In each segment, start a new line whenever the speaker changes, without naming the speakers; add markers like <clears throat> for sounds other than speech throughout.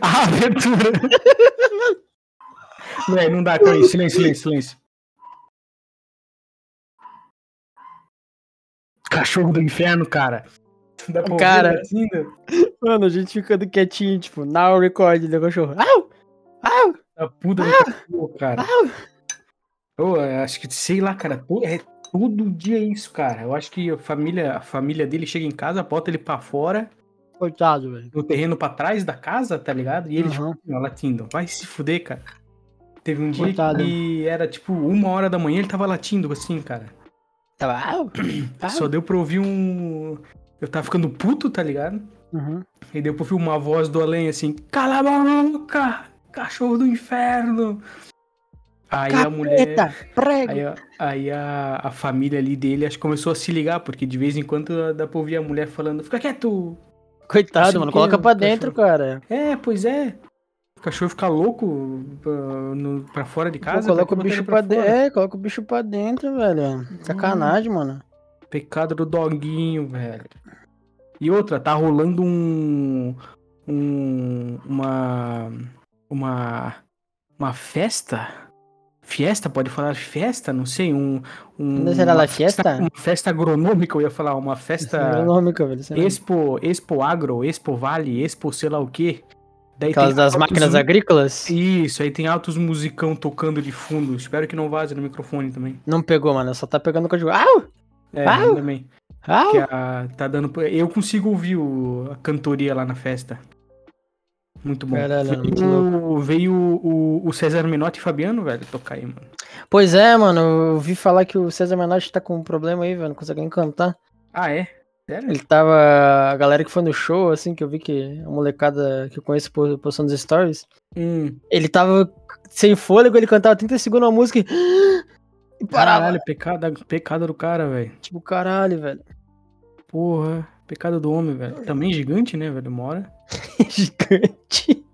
A abertura. Véi, não dá, calma aí. Silêncio, silêncio, silêncio. Cachorro do inferno, cara. Dá pra
Cara.
latindo?
Mano, a gente ficando quietinho, tipo, now record do cachorro. Au! Au!
Da puta do cachorro, cara. Eu acho que, sei lá, cara, é todo dia isso, cara. Eu acho que a família, a família dele chega em casa, bota ele pra fora,
Coitado, velho.
no terreno pra trás da casa, tá ligado? E ele, tipo,
Aham.
ó, latindo. Vai se fuder, cara. Teve um dia
Coitado.
que era, tipo, uma hora da manhã, ele tava latindo, assim, cara.
Tava. Au! Au! <clears throat>
Só deu pra ouvir um... Eu tava ficando puto, tá ligado?
Uhum.
E deu pra ouvir uma voz do além, assim, cala a boca, cachorro do inferno. Aí a mulher...
Capeta, prego!
Aí, a- aí a, a família ali dele acho que começou a se ligar, porque de vez em quando dá pra ouvir a mulher falando, fica quieto.
Coitado,
Achei
mano. Coloca pra
cachorro-
dentro, cara.
É, pois é. O cachorro fica louco pra, no- pra fora de
Pô,
casa.
coloca
pra
o bicho
ele
pra dentro. É, coloca o bicho pra dentro, velho. Sacanagem, mano.
Pecado do doguinho, velho. E outra, tá rolando um. um uma. Uma. Uma festa? Fiesta, pode falar festa? Não sei, um. um
Não será
uma
la fiesta?
Uma festa agronômica, eu ia falar, uma festa.
Agronômica, velho. lá.
Expo, Expo Agro, Expo Vale, Expo sei lá o quê. Daí
Aquelas
tem
das
altos
máquinas agrícolas.
Isso, aí tem altos musicão tocando de fundo. Espero que não vaze no microfone também.
Não pegou, mano. Só tá pegando o cachorro. Au!
É,
Au!
bem.
Au!
A, tá dando. Eu consigo ouvir o- a cantoria lá na festa. Muito bom.
Caralho,
veio
muito
o, veio o, o César Menotti e Fabiano, velho, tocar aí, mano.
Pois é, mano. Eu ouvi falar que o César Menotti tá com um problema aí, velho. Não consegue nem cantar.
Ah, é? Sério?
Ele tava. A galera que foi no show, assim, que eu vi que a molecada que eu conheço po- postando os stories.
Hum,
Ele tava sem fôlego, ele cantava 30 segundos uma música e. <gasps> E parava.
caralho, pecado, pecado do cara, velho.
Tipo, caralho, velho.
Porra, pecado do homem, velho. Também gigante, né, velho? Mora. <laughs>
Gigante.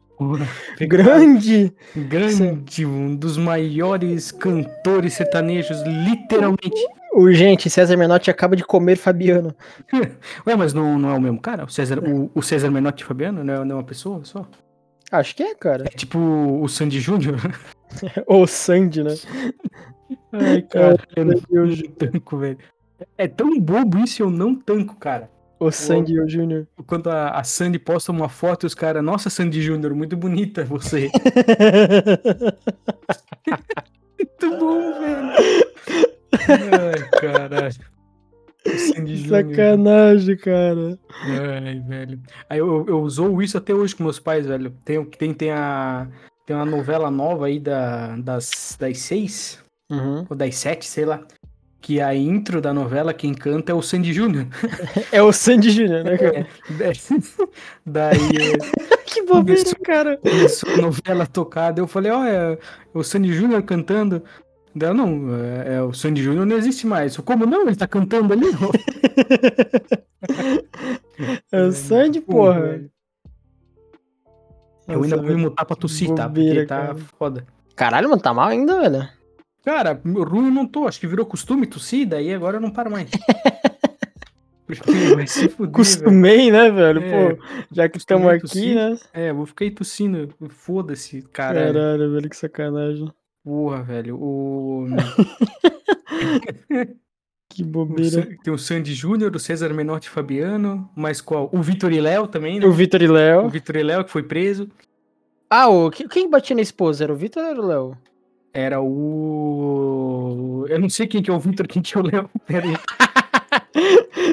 Grande.
Grande, um dos maiores cantores sertanejos, literalmente.
Urgente, César Menotti acaba de comer Fabiano. <laughs>
Ué, mas não, não é o mesmo cara? O César, o, o César Menotti e Fabiano não é, não é uma pessoa só?
Acho que é, cara.
É tipo o Sandy Júnior? <laughs>
Ou Sandy, né?
Ai, cara, eu não, tanco, velho. É tão bobo isso e eu não tanco, cara.
O Sandy o Júnior.
Quando a, a Sandy posta uma foto e os caras, nossa, Sandy Júnior, muito bonita você. <laughs> muito bom, velho. Ai, caralho.
Sacanagem, cara.
Ai, velho. Aí eu, eu usou isso até hoje com meus pais, velho. Tem, tem, tem, a, tem uma novela nova aí da, das, das seis,
Uhum.
ou das sete, sei lá. Que a intro da novela, quem canta é o Sandy Júnior. <laughs>
É o Sandy Júnior, né, cara? <laughs>
Daí <laughs> eh,
que bobeira,
Começou-
cara.
começou a novela tocada. Eu falei, ó, é, é o Sandy Júnior cantando. Daí, não, é, é, o Sandy Júnior não existe mais. Eu, Como não? Ele tá cantando ali.
É o Sandy, porra.
velho. Eu ainda vou me mutar pra tossir, tá? Porque
bobeira,
tá
cara.
foda.
Caralho, mano, tá mal ainda, velho.
Cara, ruim eu não tô. Acho que virou costume tossir, daí agora eu não paro mais. <laughs> Porque vai se fuder, velho.
Costumei, né, velho?
É,
Pô, já que estamos aqui,
tossir.
né?
É, vou ficar aí tossindo. Foda-se, cara.
Caralho, velho, que sacanagem.
Porra, velho. O... <laughs>
Que <laughs>
o
bobeira.
San- Tem o Sandy Júnior, o César Menotti Fabiano. Mas qual? O Vitor e Léo também, né?
O Vitor e
O
Léo.
Vitor e Léo que foi preso.
Ah, o... que- quem batia na esposa? Era o Vitor ou era o Léo?
Era o. Eu não sei quem que é o Vitor, quem que é o Léo. <laughs> Pera aí. <laughs>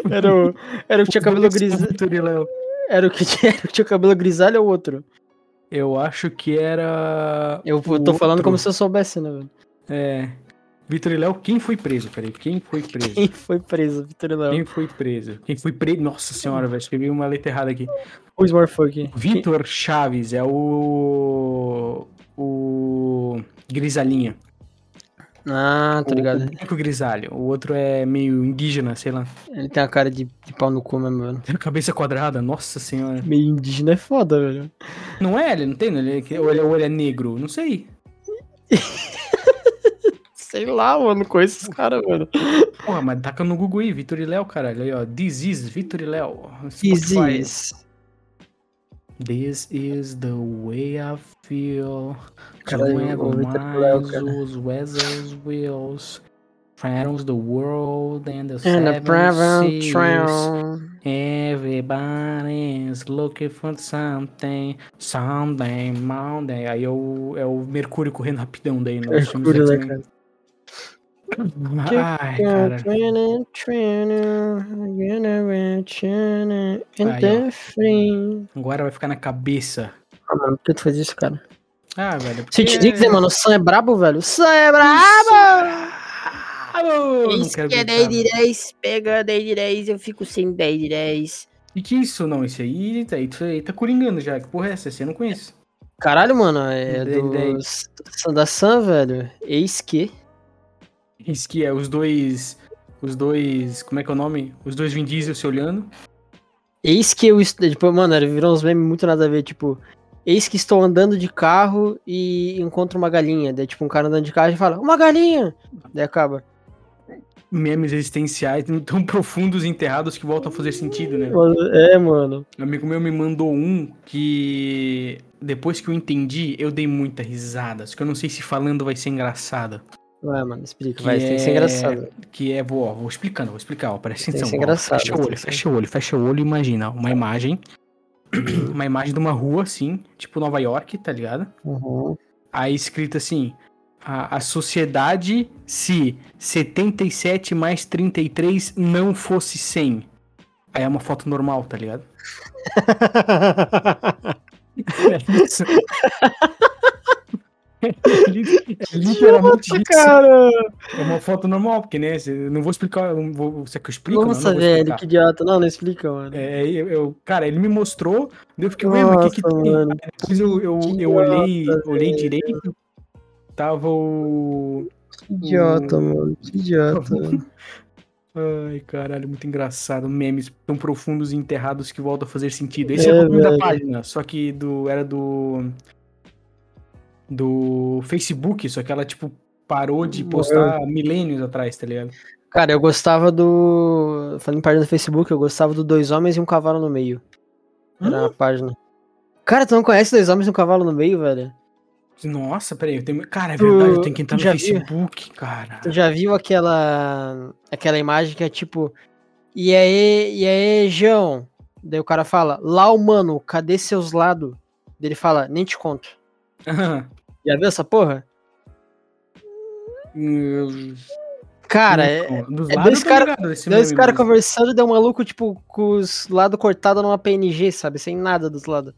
Era o, era o que tinha cabelo grisalho. Era o que tinha, <laughs> era o que tinha cabelo grisalho ou outro?
Eu acho que era.
Eu
o
tô falando
outro.
como se eu soubesse, né, velho?
É. Vitor e Léo, quem foi preso? Peraí, quem foi preso?
Quem foi preso, Vitor e Léo?
Quem foi preso? Quem foi preso? Nossa senhora, velho, escrevi uma letra errada aqui.
Who's more fucking?
Vitor Chaves é o. O. Grisalhinha.
Ah, tô
O,
ligado.
o branco grisalho. O outro é meio indígena, sei lá.
Ele tem a cara de, de pau no cu mesmo, velho.
Tem a cabeça quadrada, nossa senhora.
Meio indígena é foda, velho.
Não é? Ele não tem? Ele, é- ou, ele, ou ele é negro? Não sei. <laughs>
Sei lá, mano, conheço esses caras, mano.
Porra, mas taca no Google aí, Vitor e Léo, caralho. Aí, ó. Is Vitor e Léo.
Disease.
This is the way I feel.
Caralho, cara.
os weather's wheels. Travels the world and the
And the
seven seas.
Trail.
Everybody's looking for something. Someday, Monday. Aí é o, é o Mercúrio correndo rapidão daí
Mercúrio, né, cara?
Ai, cara. Aí, Agora vai ficar na cabeça.
Ah, mano, por que tu faz isso, cara?
Ah, velho.
Se eu te
porque-
dizer, mano, o Sam é brabo, velho. O Sam é brabo!
Não
Isso que é
brincar,
10 de 10, pega 10 de 10, eu fico sem 10 de 10.
E que isso? Não, esse aí, tá, isso aí tá coringando já. Que porra é essa? Eu não conheço.
Caralho, mano, é
Dez,
do...
dez.
da Sam, velho. Eis que...
Isso que é os dois. Os dois. Como é que é o nome? Os dois Vin Diesel se olhando.
Eis que eu... Tipo, mano, virou uns memes muito nada a ver, tipo... Eis que estou andando de carro e encontro uma galinha. Daí, tipo, um cara andando de carro e fala, uma galinha! Daí acaba.
Memes existenciais tão profundos e enterrados que voltam a fazer sentido, né?
É, mano.
Um amigo meu me mandou um que. Depois que eu entendi, eu dei muita risada. Só que eu não sei se falando vai ser engraçado.
Vai, mano, explica. Vai, tem que ser
é-
engraçado.
Que é, vou, vou explicando, vou explicar, ó, presta
Tem que
atenção.
ser
ó,
engraçado,
fecha o olho, fecha o olho, fecha o olho e imagina, uma imagem. <clears throat> uma imagem de uma rua, assim, tipo Nova York, tá ligado?
Uhum.
Aí escrito assim: a, a sociedade se 77 mais 33 não fosse 100. Aí é uma foto normal, tá ligado? <laughs> <laughs> É isso. <laughs> É li- é literalmente isso.
cara!
É uma foto normal, porque, né? Não vou explicar. não vou, você que eu explico? Não,
Nossa,
não vou
velho, que idiota. Não, não explica, mano.
É, eu, eu- cara, ele me mostrou, eu fiquei, ué, mas o que que
Nossa,
tem?
mano,
Depois eu, eu, eu olhei,
idiota,
olhei
velho.
direito, tava o...
Que idiota, mano. Que idiota. <laughs>
Ai, caralho, muito engraçado. Memes tão profundos e enterrados que voltam a fazer sentido. Esse é,
É,
o nome da página, só que do, era do... Do Facebook, só que ela, tipo, parou de postar milênios atrás, tá ligado?
Cara, eu gostava do. Falando em página do Facebook, eu gostava do Dois Homens e um Cavalo no Meio. Era uma página. Cara, tu não conhece Dois Homens e um Cavalo no Meio, velho?
Nossa, peraí, eu tenho... Cara, é verdade, eu tenho que entrar no
já viu?
Facebook, cara.
Tu já viu aquela. aquela imagem que é tipo. E aí, e aí, João? Daí o cara fala, lá mano, cadê seus lados? Daí ele fala, nem te conto. Já viu essa porra? Cara, é.
Dos
é dois cara- caras
mas-
conversando, deu um maluco, tipo, com os lados cortados numa PNG, sabe? Sem nada dos lados.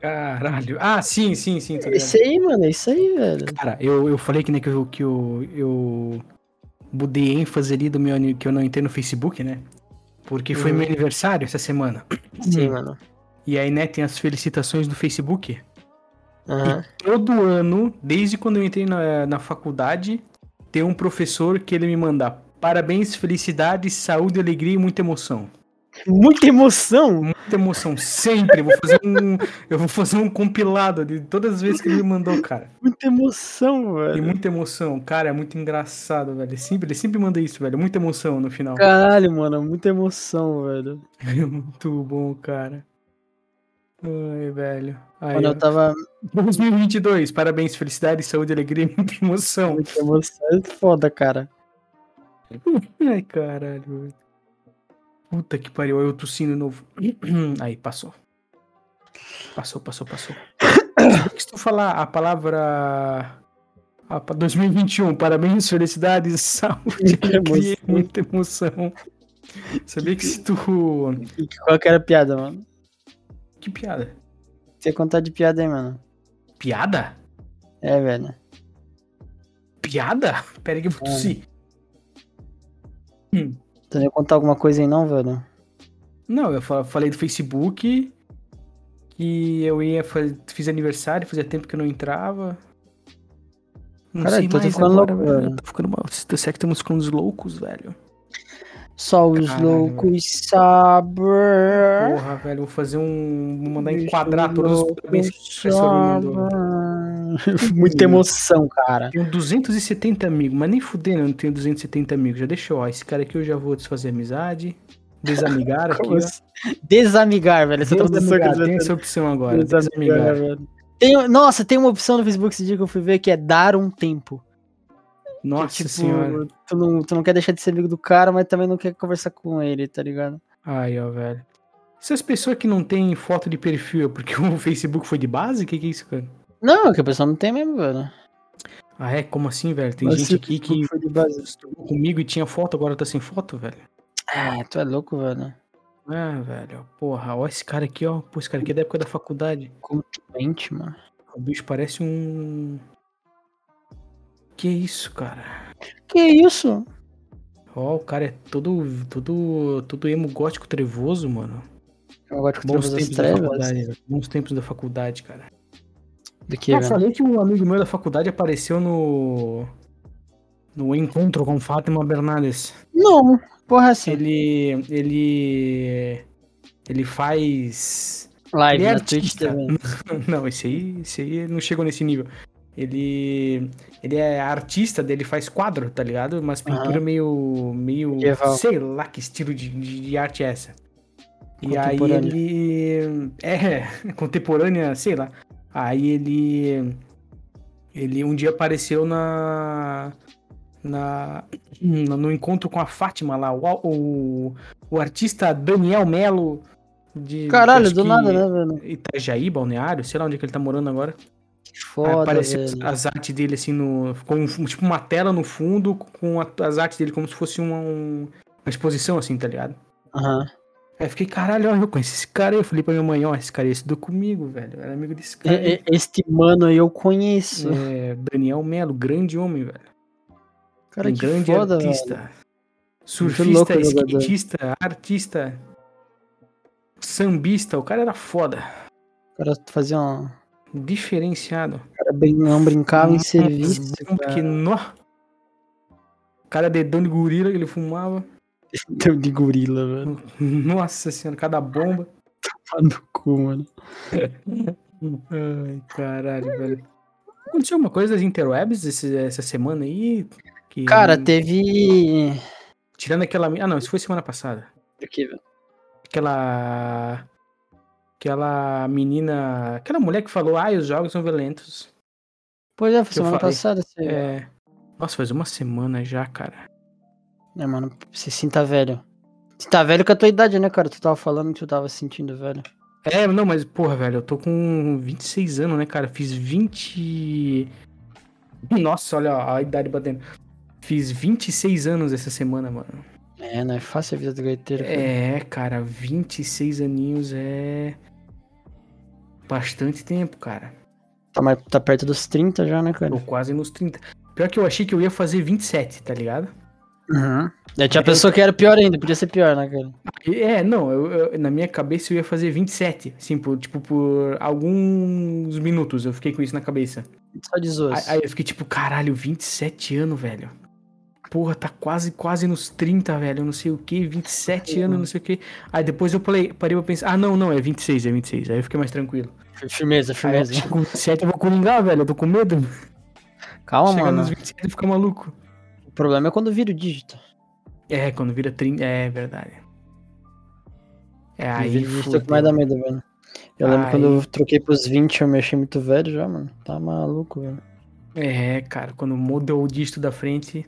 Caralho. Ah, sim, sim, sim. Ligado.
Isso aí, mano, é isso aí, velho.
Cara, eu, eu falei que, né, que, eu, que eu, eu mudei ênfase ali do meu que eu não entrei no Facebook, né? Porque foi
Uhum.
meu aniversário essa semana.
Sim, mano.
E aí, né, tem as felicitações do Facebook.
Aham.
Todo ano, desde quando eu entrei na, na faculdade, tem um professor que ele me manda parabéns, felicidade, saúde, alegria e muita emoção.
Muita emoção.
Muita emoção, sempre. Eu vou fazer um, <laughs> eu vou fazer um compilado de todas as vezes que ele me mandou, cara.
Muita emoção, velho.
muita emoção, cara, é muito engraçado, velho. Ele sempre, ele sempre manda isso, velho. Muita emoção no final.
Caralho, mano, muita emoção, velho. <laughs>
É muito bom, cara. Ai, velho. Aí,
Quando eu tava. <laughs>
2022, parabéns, felicidade, saúde, alegria e muita emoção.
Muita emoção. É foda, cara. <laughs>
Ai, caralho. velho. Puta que pariu, eu tossindo novo. <clears throat> Aí, passou. Passou, passou, passou. Se tu falar a palavra. Ah, pra 2021, parabéns, felicidade, <laughs> saúde, alegria muita emoção. Sabia que se tu.
Qual que era a piada, mano?
Que piada?
Você contar de piada aí, mano.
Piada?
É, velho.
Piada? Pera aí que eu vou
É.
tossir.
Tu não ia contar alguma coisa aí, não, velho?
Não, eu fa- falei do Facebook que eu ia fazer, fiz aniversário, fazia tempo que eu não entrava. Não
Caralho,
sei
tô
mais
ficando
agora,
louco,
velho. Tô ficando mal. Será que estamos ficando uns loucos, velho?
Só os
Caralho,
loucos sabem.
Porra, velho, vou fazer um. Vou mandar enquadrar todos os parabéns.
Muita emoção, cara.
Tenho 270 amigos, mas nem fudendo eu não tenho 270 amigos. Já deixou, ó. Esse cara aqui eu já vou desfazer amizade. Desamigar aqui, ó.
assim? Desamigar, velho. Essa
Desamigar, tem essa opção agora.
Desamigar,
Desamigar.
Tem, nossa, tem uma opção no Facebook esse dia que eu fui ver que é dar um tempo. Que,
Nossa
tipo,
senhora.
Tu não, tu não quer deixar de ser amigo do cara, mas também não quer conversar com ele, tá ligado?
Ai, ó, velho. Essas pessoas que não tem foto de perfil é porque <laughs> o Facebook foi de base? O que, que é isso, cara?
Não, que a pessoa não tem mesmo, velho.
Ah, é? Como assim, velho? Tem
Mas
gente aqui que
foi de base.
estudou comigo e tinha foto, agora tá sem foto, velho.
Ah, tu é louco, velho.
Ah, velho. Porra, ó esse cara aqui, ó. Pô, esse cara aqui é da época da faculdade.
Como tu mente, mano.
O bicho parece um. Que isso, cara?
Que isso?
Ó, o cara é todo, todo, todo emo gótico trevoso, mano.
Eu gosto de
Bons
Trevas das
tempos da
Trevas.
Bons tempos da faculdade, cara.
Do que,
Eu falei que um amigo meu da faculdade apareceu no. No encontro com Fátima Bernardes.
Não, porra, assim.
Ele. Ele. Ele faz.
Live
ele é
na Twitch
artista.
também. <laughs>
Não, esse aí, esse aí não chegou nesse nível. Ele. Ele é artista, dele faz quadro, tá ligado? Umas pinturas meio. meio.
Medieval.
Sei lá que estilo de, de, arte é essa. E aí ele. É, <laughs> contemporânea, sei lá. Aí ele. Ele um dia apareceu na. Na, no encontro com a Fátima lá, o, o, o artista Daniel Melo de
Caralho, do
que
nada, né, velho?
Itajaí, Balneário, sei lá onde é que ele tá morando agora.
Que
Aí
foda,
apareceu as,
velho.
as artes dele assim no. Um- tipo uma tela no fundo com as artes dele como se fosse uma, um- uma exposição, assim, tá ligado?
Aham.
Aí eu fiquei, caralho, ó, eu conheci esse cara aí. Eu falei pra minha mãe, ó, esse cara aí estudou comigo, velho. Eu era amigo desse cara. aí.
E- e- Este mano aí eu conheço.
É, Daniel Melo, grande homem, velho.
Cara,
um
que
grande
foda,
artista.
velho.
Surfista,
louco o jogador.
skatista, artista, sambista. O cara era foda.
O cara fazia um... O
Diferenciado.
cara bem, não brincava em serviço. Cara.
nó. Cada dedão de gorila que ele fumava.
Deu de gorila, velho.
Nossa senhora, cada bomba. <laughs>
Tá no cu, mano. <laughs>
Ai, caralho, velho. Aconteceu alguma coisa das interwebs esse- essa semana aí? Que,
Cara, teve...
Tirando aquela. Ah, não, isso foi semana passada.
O que, velho?
Aquela. Aquela menina. Aquela mulher que falou, ai, os jogos são violentos.
Pois é, foi semana passada. Você... É.
É. Nossa, faz uma semana já, cara.
mano, você sinta velho. Você tá velho com a tua idade, né, cara? Tu tava falando que tu tava se sentindo velho.
É, não, mas, porra, velho, eu tô com 26 anos, né, cara? Fiz 20. Nossa, olha ó, a idade batendo. Fiz 26 anos essa semana, mano.
É, não é fácil a vida do gaiteiro. cara.
É, cara, 26 aninhos é. Bastante tempo, cara.
Tá, mais, tá perto dos 30 já, né, cara?
Tô quase nos 30. Pior que eu achei que eu ia fazer 27, tá ligado?
Uhum. E tinha pessoa que era pior ainda, podia ser pior, né, cara?
É, não, eu, eu- na minha cabeça eu ia fazer 27. Assim, por, tipo, por alguns minutos eu fiquei com isso na cabeça.
Só de zoas.
Aí, aí eu fiquei tipo, caralho, 27 anos, velho. Porra, tá quase, quase nos 30, velho. Não sei o que, 27 anos, não sei o que. Aí depois eu parei, parei pra pensar, ah, não, não, é 26, é 26. Aí eu fiquei mais tranquilo.
Firmeza,
Aí
firmeza.
que com 27 eu vou coringar, velho. Eu tô com medo.
Calma,
Chegar
mano.
nos 27 e ficar maluco.
O problema é quando vira o dígito.
É, quando vira 30, é verdade. É,
Aí
aí
vira é mais dá medo, velho. Eu lembro
Aí-
quando eu troquei pros 20, eu me achei muito velho já, mano. Tá maluco, velho.
É, cara, quando muda o dígito da frente,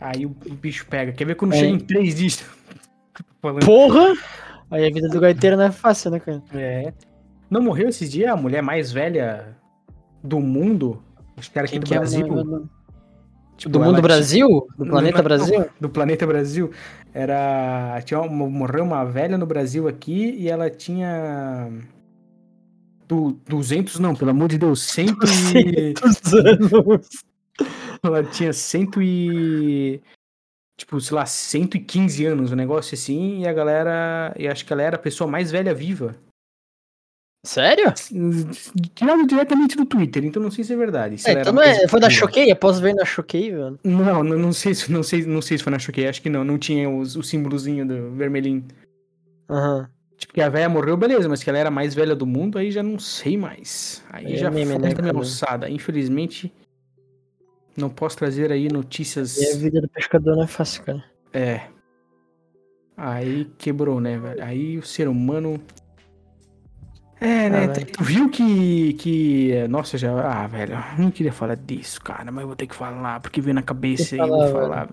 aí o o bicho pega. Quer ver quando
É.
chega em três? <laughs> Falando.
Porra! Aí a vida do gaiteiro não é fácil, né, cara?
É. Não morreu esses dias a mulher mais velha do mundo? Os caras aqui do
é
Brasil.
do-
Tipo,
do mundo
tinha-
Brasil? Do planeta Brasil?
Do planeta Brasil. Era. Tinha uma, morreu uma velha no Brasil aqui e ela tinha. Du, 200, não, pelo amor de Deus, 100 e.
anos. <laughs>
Ela tinha cento e. Tipo, sei lá, 115 anos, um negócio assim, e a galera. E acho que ela era a pessoa mais velha viva.
Sério?
Tirado diretamente do Twitter, então não sei se é verdade. se
É, então não é, foi da
viva.
Choquei? Posso ver na Choquei, velho?
Não, não, não sei se não sei, não sei se foi na Choquei, acho que não, não tinha os, o símbolozinho do vermelhinho.
Aham.
Tipo, que a velha morreu, beleza, mas que ela era a mais velha do mundo, aí já não sei mais. Aí
é
já
meme,
foi
né,
alçada. Infelizmente, não posso trazer aí notícias.
E a vida do pescador não é fácil, cara.
É. Aí quebrou, né, velho? Aí o ser humano. É, né?
Ah, velho.
tu viu que. que. Nossa, já. Ah, velho, eu não queria falar disso, cara, mas eu vou ter que falar, porque veio na cabeça aí, eu vou
falar,
falar.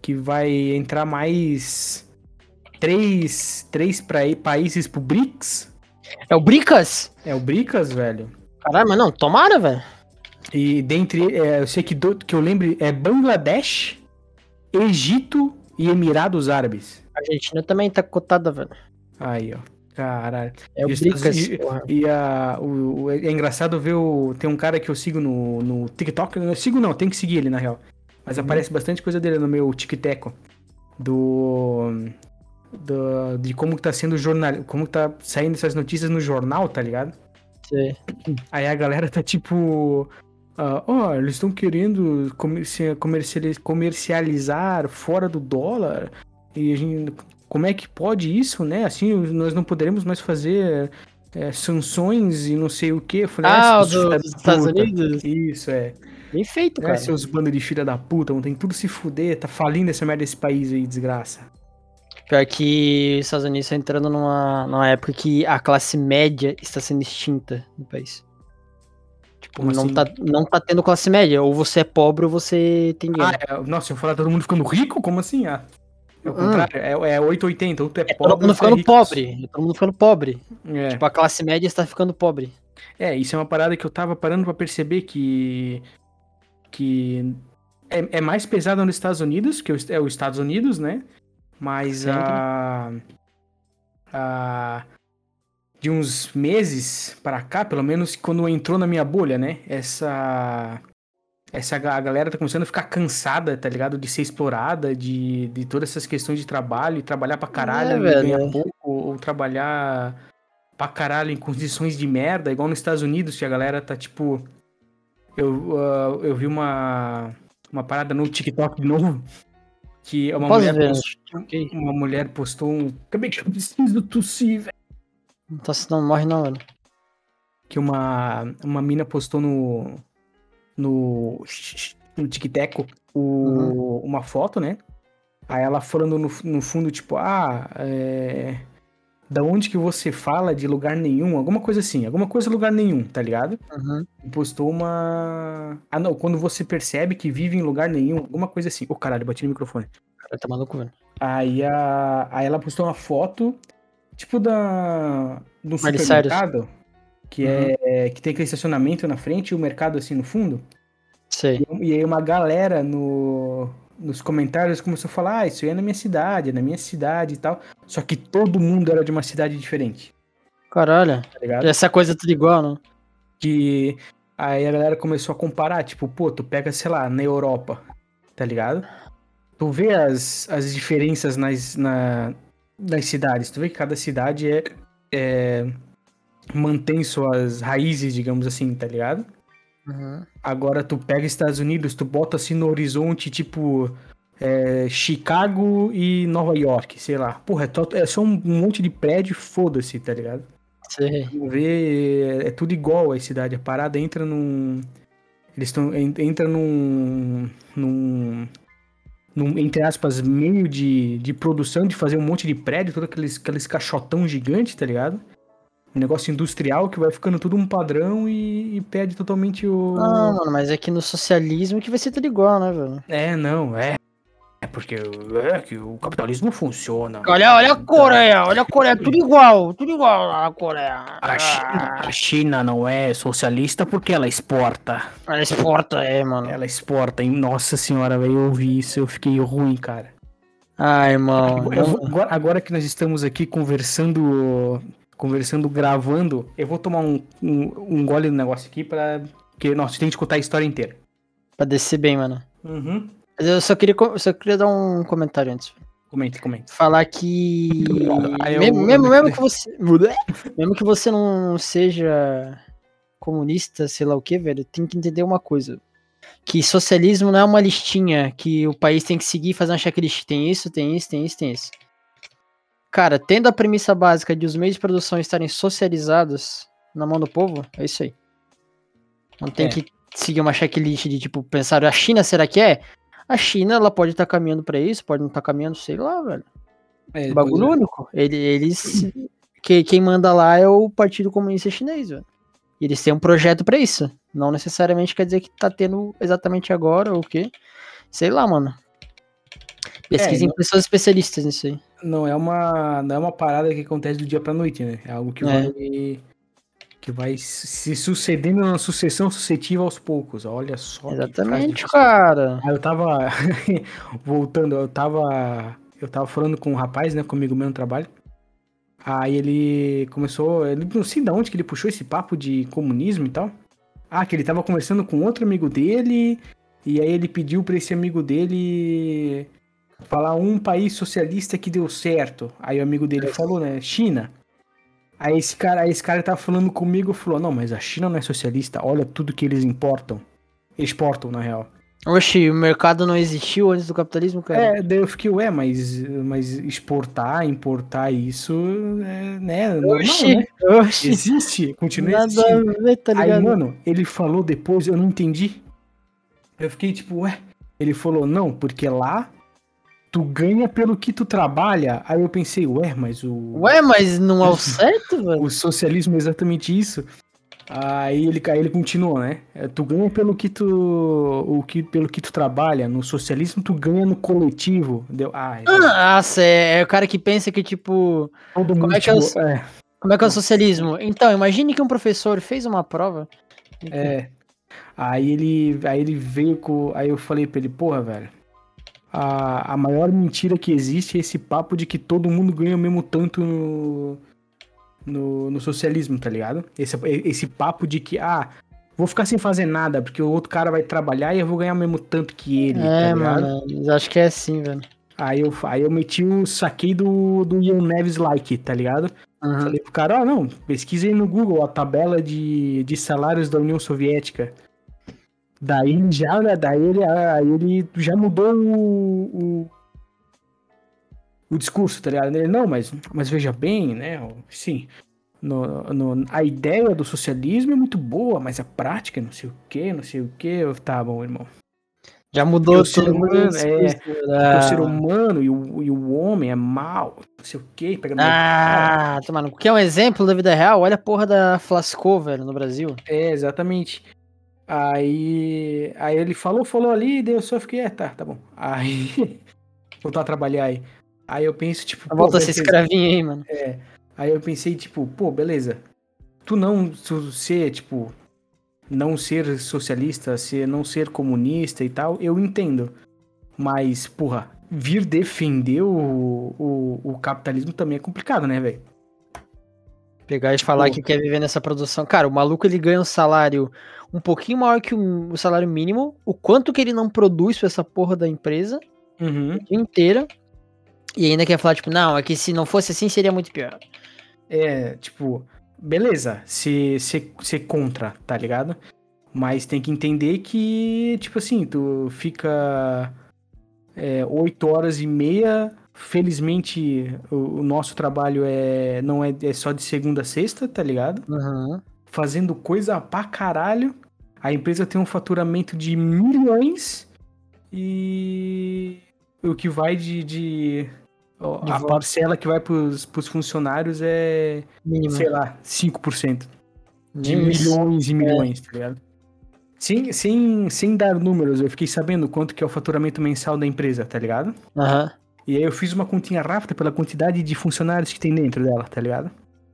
Que vai entrar mais. Três. Três pra, países pro BRICS.
É o Bricas?
É o BRICS, velho.
Caralho, mas não, tomara, velho.
E dentre. é, eu sei que, do, que eu lembro é Bangladesh, Egito e Emirados Árabes.
A Argentina também tá cotada, velho.
Aí, ó. Caralho.
É o
E
Bricas. Porra.
E a, o, o- é engraçado ver o. Tem um cara que eu sigo no, no TikTok. Eu sigo não, tem que seguir ele na real. Mas aparece bastante coisa dele no meu TikTok. Do. do de como que tá sendo o jornal. Como que tá saindo essas notícias no jornal, tá ligado?
Sei.
Aí a galera tá tipo. Ah, Ó, eles estão querendo comerci- comerciali- comercializar fora do dólar. E a gente. Como é que pode isso, né? Assim, nós não poderemos mais fazer é, sanções e não sei o que.
Ah, do-
filha
dos
da
Estados
puta."
Unidos?
Isso, é.
Bem feito,
É,
cara.
seus bandos de filha da puta, vão ter tudo se fuder, tá falindo essa merda desse país aí, desgraça.
Pior que os Estados Unidos estão entrando numa, numa época que a classe média está sendo extinta no país. Tipo, não,
assim?
tá, não tá tendo classe média. Ou você é pobre ou você tem dinheiro.
Ah, é, nossa, eu falar todo mundo ficando rico? Como assim? Ah, é o
Hum.
contrário, é, é 880, ou tu é,
é
pobre
todo mundo
é
ficando
rico.
pobre. É todo mundo ficando pobre.
É.
Tipo, a classe média está ficando pobre.
É, isso é uma parada que eu tava parando pra perceber que. que é, é mais pesada nos Estados Unidos, que é os Estados Unidos, né? Mas
Sempre.
a. a. de uns meses pra cá, pelo menos quando entrou na minha bolha, né? Essa. Essa a galera tá começando a ficar cansada, tá ligado? De ser explorada, de, de todas essas questões de trabalho, e trabalhar pra caralho
É,
e ganhar
é.
pouco, ou trabalhar pra caralho em condições de merda, igual nos Estados Unidos, que a galera tá tipo. Eu, ah, eu vi uma, uma parada no TikTok de novo. Que uma
Posso
mulher, postou,
Ok.
uma mulher postou um. Acabei que eu preciso tossir, velho.
Não, tá, não morre não, mano.
Que uma, uma mina postou no. No. No TikTok o, uma foto, né? Aí ela falando no, no fundo, tipo, ah, é. Da onde que você fala de lugar nenhum? Alguma coisa assim, alguma coisa lugar nenhum, tá ligado?
Uhum.
E postou uma. Ah, não, quando você percebe que vive em lugar nenhum, alguma coisa assim. Ô, caralho, bati no microfone.
Cara, tá maluco, velho.
Aí, a... Aí ela postou uma foto, tipo da. Do supermercado, que é que tem aquele estacionamento na frente e o mercado assim no fundo.
Sei.
E aí uma galera no, nos comentários começou a falar, ah, isso aí é na minha cidade, é na minha cidade e tal. Só que todo mundo era de uma cidade diferente,
Caralho.
tá?
Essa coisa é tudo igual, né?
Que aí a galera começou a comparar, tipo, pô, tu pega, sei lá, na Europa, tá ligado? Tu vê as, as diferenças nas, na, nas cidades, tu vê que cada cidade é, é mantém suas raízes, digamos assim, tá ligado?
Uhum.
Agora tu pega Estados Unidos, tu bota assim no horizonte, tipo, é, Chicago e Nova York, sei lá. Porra, é, é só um, monte de prédio, foda-se, tá ligado? Tu vê, é, é tudo igual a cidade. A parada entra num. Eles estão. Entra num. num. Num, entre aspas, meio de, de produção, de fazer um monte de prédio, todo aqueles, aqueles caixotão gigante, tá ligado? Um negócio industrial que vai ficando tudo um padrão e, e perde totalmente o.
Ah, mano, mas é que no socialismo que vai ser tudo igual, né, velho?
É, não, é. Porque é que o capitalismo funciona.
Olha, olha a Coreia, olha a Coreia, tudo igual, tudo igual na Coreia.
A China, a China não é socialista porque ela exporta.
Ela exporta, é, mano.
Ela exporta, hein? Nossa senhora, velho, eu ouvi isso, eu fiquei ruim, cara.
Ai,
vou- agora, agora que nós estamos aqui conversando, conversando, gravando, eu vou tomar um, um, um gole no negócio aqui pra... Porque, nossa, tem que escutar a história inteira.
Pra descer bem, mano.
Uhum.
Mas eu só queria, só queria dar um comentário antes.
Comente, comente.
Falar que.
Aí eu-
mesmo, mesmo, mesmo que <laughs> você. Mesmo que você não seja comunista, sei lá o que, velho, tem que entender uma coisa. Que socialismo não é uma listinha que o país tem que seguir e fazer uma checklist. Tem isso, tem isso, tem isso, tem isso. Cara, tendo a premissa básica de os meios de produção estarem socializados na mão do povo, é isso aí. Não tem
É.
que seguir uma checklist de tipo, pensar, a China será que é? A China, ela pode estar caminhando pra isso, pode não estar caminhando, sei lá, velho.
É,
Bagulho
é.
único. Ele, eles. Que, quem manda lá é o Partido Comunista Chinês, velho. E Eles têm um projeto pra isso. Não necessariamente quer dizer que tá tendo exatamente agora ou o quê. Sei lá, mano. Pesquisem
não-
pessoas especialistas nisso aí.
Não é uma, não é uma parada que acontece do dia pra noite, né? É algo que
É.
vai que vai se sucedendo na sucessão sucessiva aos poucos. Olha só.
Exatamente, cara.
Aí eu tava <laughs> voltando, eu tava eu tava falando com um rapaz, né, comigo mesmo no trabalho. Aí ele começou, ele não sei de onde que ele puxou esse papo de comunismo e tal. Ah, que ele tava conversando com outro amigo dele e aí ele pediu pra esse amigo dele falar um país socialista que deu certo. Aí o amigo dele falou, né, China. Aí esse cara, aí esse cara tava falando comigo e falou: "Não, mas a China não é socialista. Olha tudo que eles importam. Exportam, na real."
Oxi, o mercado não existiu antes do capitalismo, cara.
É, daí eu fiquei, ué, mas, mas exportar, importar isso, é, né, normal,
Oxi,
né?
oxi.
Existe, continua
Nada
existindo.
ver, tá
Aí, mano, ele falou depois, eu não entendi. Eu fiquei tipo, ué. Ele falou, não, porque lá tu ganha pelo que tu trabalha. Aí eu pensei, ué, mas o,
Ué, mas não é o <laughs> certo, velho?
o socialismo é exatamente isso. Aí ele, aí ele continua, né? É, Tu ganha pelo que tu, o que, pelo que tu trabalha. No socialismo tu ganha no coletivo. Deu, ah, é-
Ah, cê é o cara que pensa que, tipo,
todo mundo,
é que é o-
tipo, é,
como é que é o socialismo? Então, imagine que um professor fez uma prova.
É. Aí ele, aí ele veio com. Aí eu falei pra ele, porra, velho. A, a maior mentira que existe é esse papo de que todo mundo ganha o mesmo tanto no, no, no socialismo, tá ligado? Esse, esse papo de que, ah, vou ficar sem fazer nada, porque o outro cara vai trabalhar e eu vou ganhar o mesmo tanto que ele, tá
É,
ligado?
mano, mas acho que é assim, velho.
Aí eu, aí eu meti o saquei do, do Ian Neves like, tá ligado?
Uhum.
Falei pro cara, ó, não, pesquisa aí no Google a tabela de, de salários da União Soviética. Daí ele já, né, daí ele, aí ele já mudou o, o, o discurso, tá ligado? Ele, não, mas, mas veja bem, né, sim, no, no- a ideia do socialismo é muito boa, mas a prática não sei o que, não sei o que, tá bom, irmão.
Já mudou
o ser humano, é,
Ah,
O ser humano e o, e o homem é mal, não sei o que, pega no meio do cara.
Ah, tomando. Quer um exemplo da vida real? Olha a porra da Flasco, velho, no Brasil.
É, exatamente. Aí, aí ele falou, falou ali, daí eu só fiquei, é, tá, tá bom. Aí, <laughs> voltar a trabalhar aí. Aí eu penso, tipo, pô,
Volta a ser escravinho aí, mano.
Aí eu pensei, tipo, pô, beleza. Tu não tu ser, tipo, não ser socialista, ser, não ser comunista e tal, eu entendo. Mas, porra, vir defender o, o, o capitalismo também é complicado, né, velho?
Pegar e falar
Pô.
que quer viver nessa produção. Cara, o maluco ele ganha um salário um pouquinho maior que o, o salário mínimo. O quanto que ele não produz pra essa porra da empresa
Uhum.
inteira. E ainda quer falar, tipo, não, é que se não fosse assim seria muito pior.
É, tipo, beleza, ser, ser, contra, tá ligado? Mas tem que entender que, tipo assim, tu fica é, 8 horas e meia. Felizmente, o, o nosso trabalho é não é, é só de segunda a sexta, tá ligado?
Uhum.
Fazendo coisa pra caralho. A empresa tem um faturamento de milhões e o que vai de. de- a parcela que vai pros, pros funcionários é
Mínimo.
sei lá, 5% de
isso.
milhões e milhões, tá ligado? Sem, sem, sem dar números, eu fiquei sabendo quanto que é o faturamento mensal da empresa, tá ligado?
Aham.
E aí eu fiz uma continha rápida pela quantidade de funcionários que tem dentro dela, tá ligado?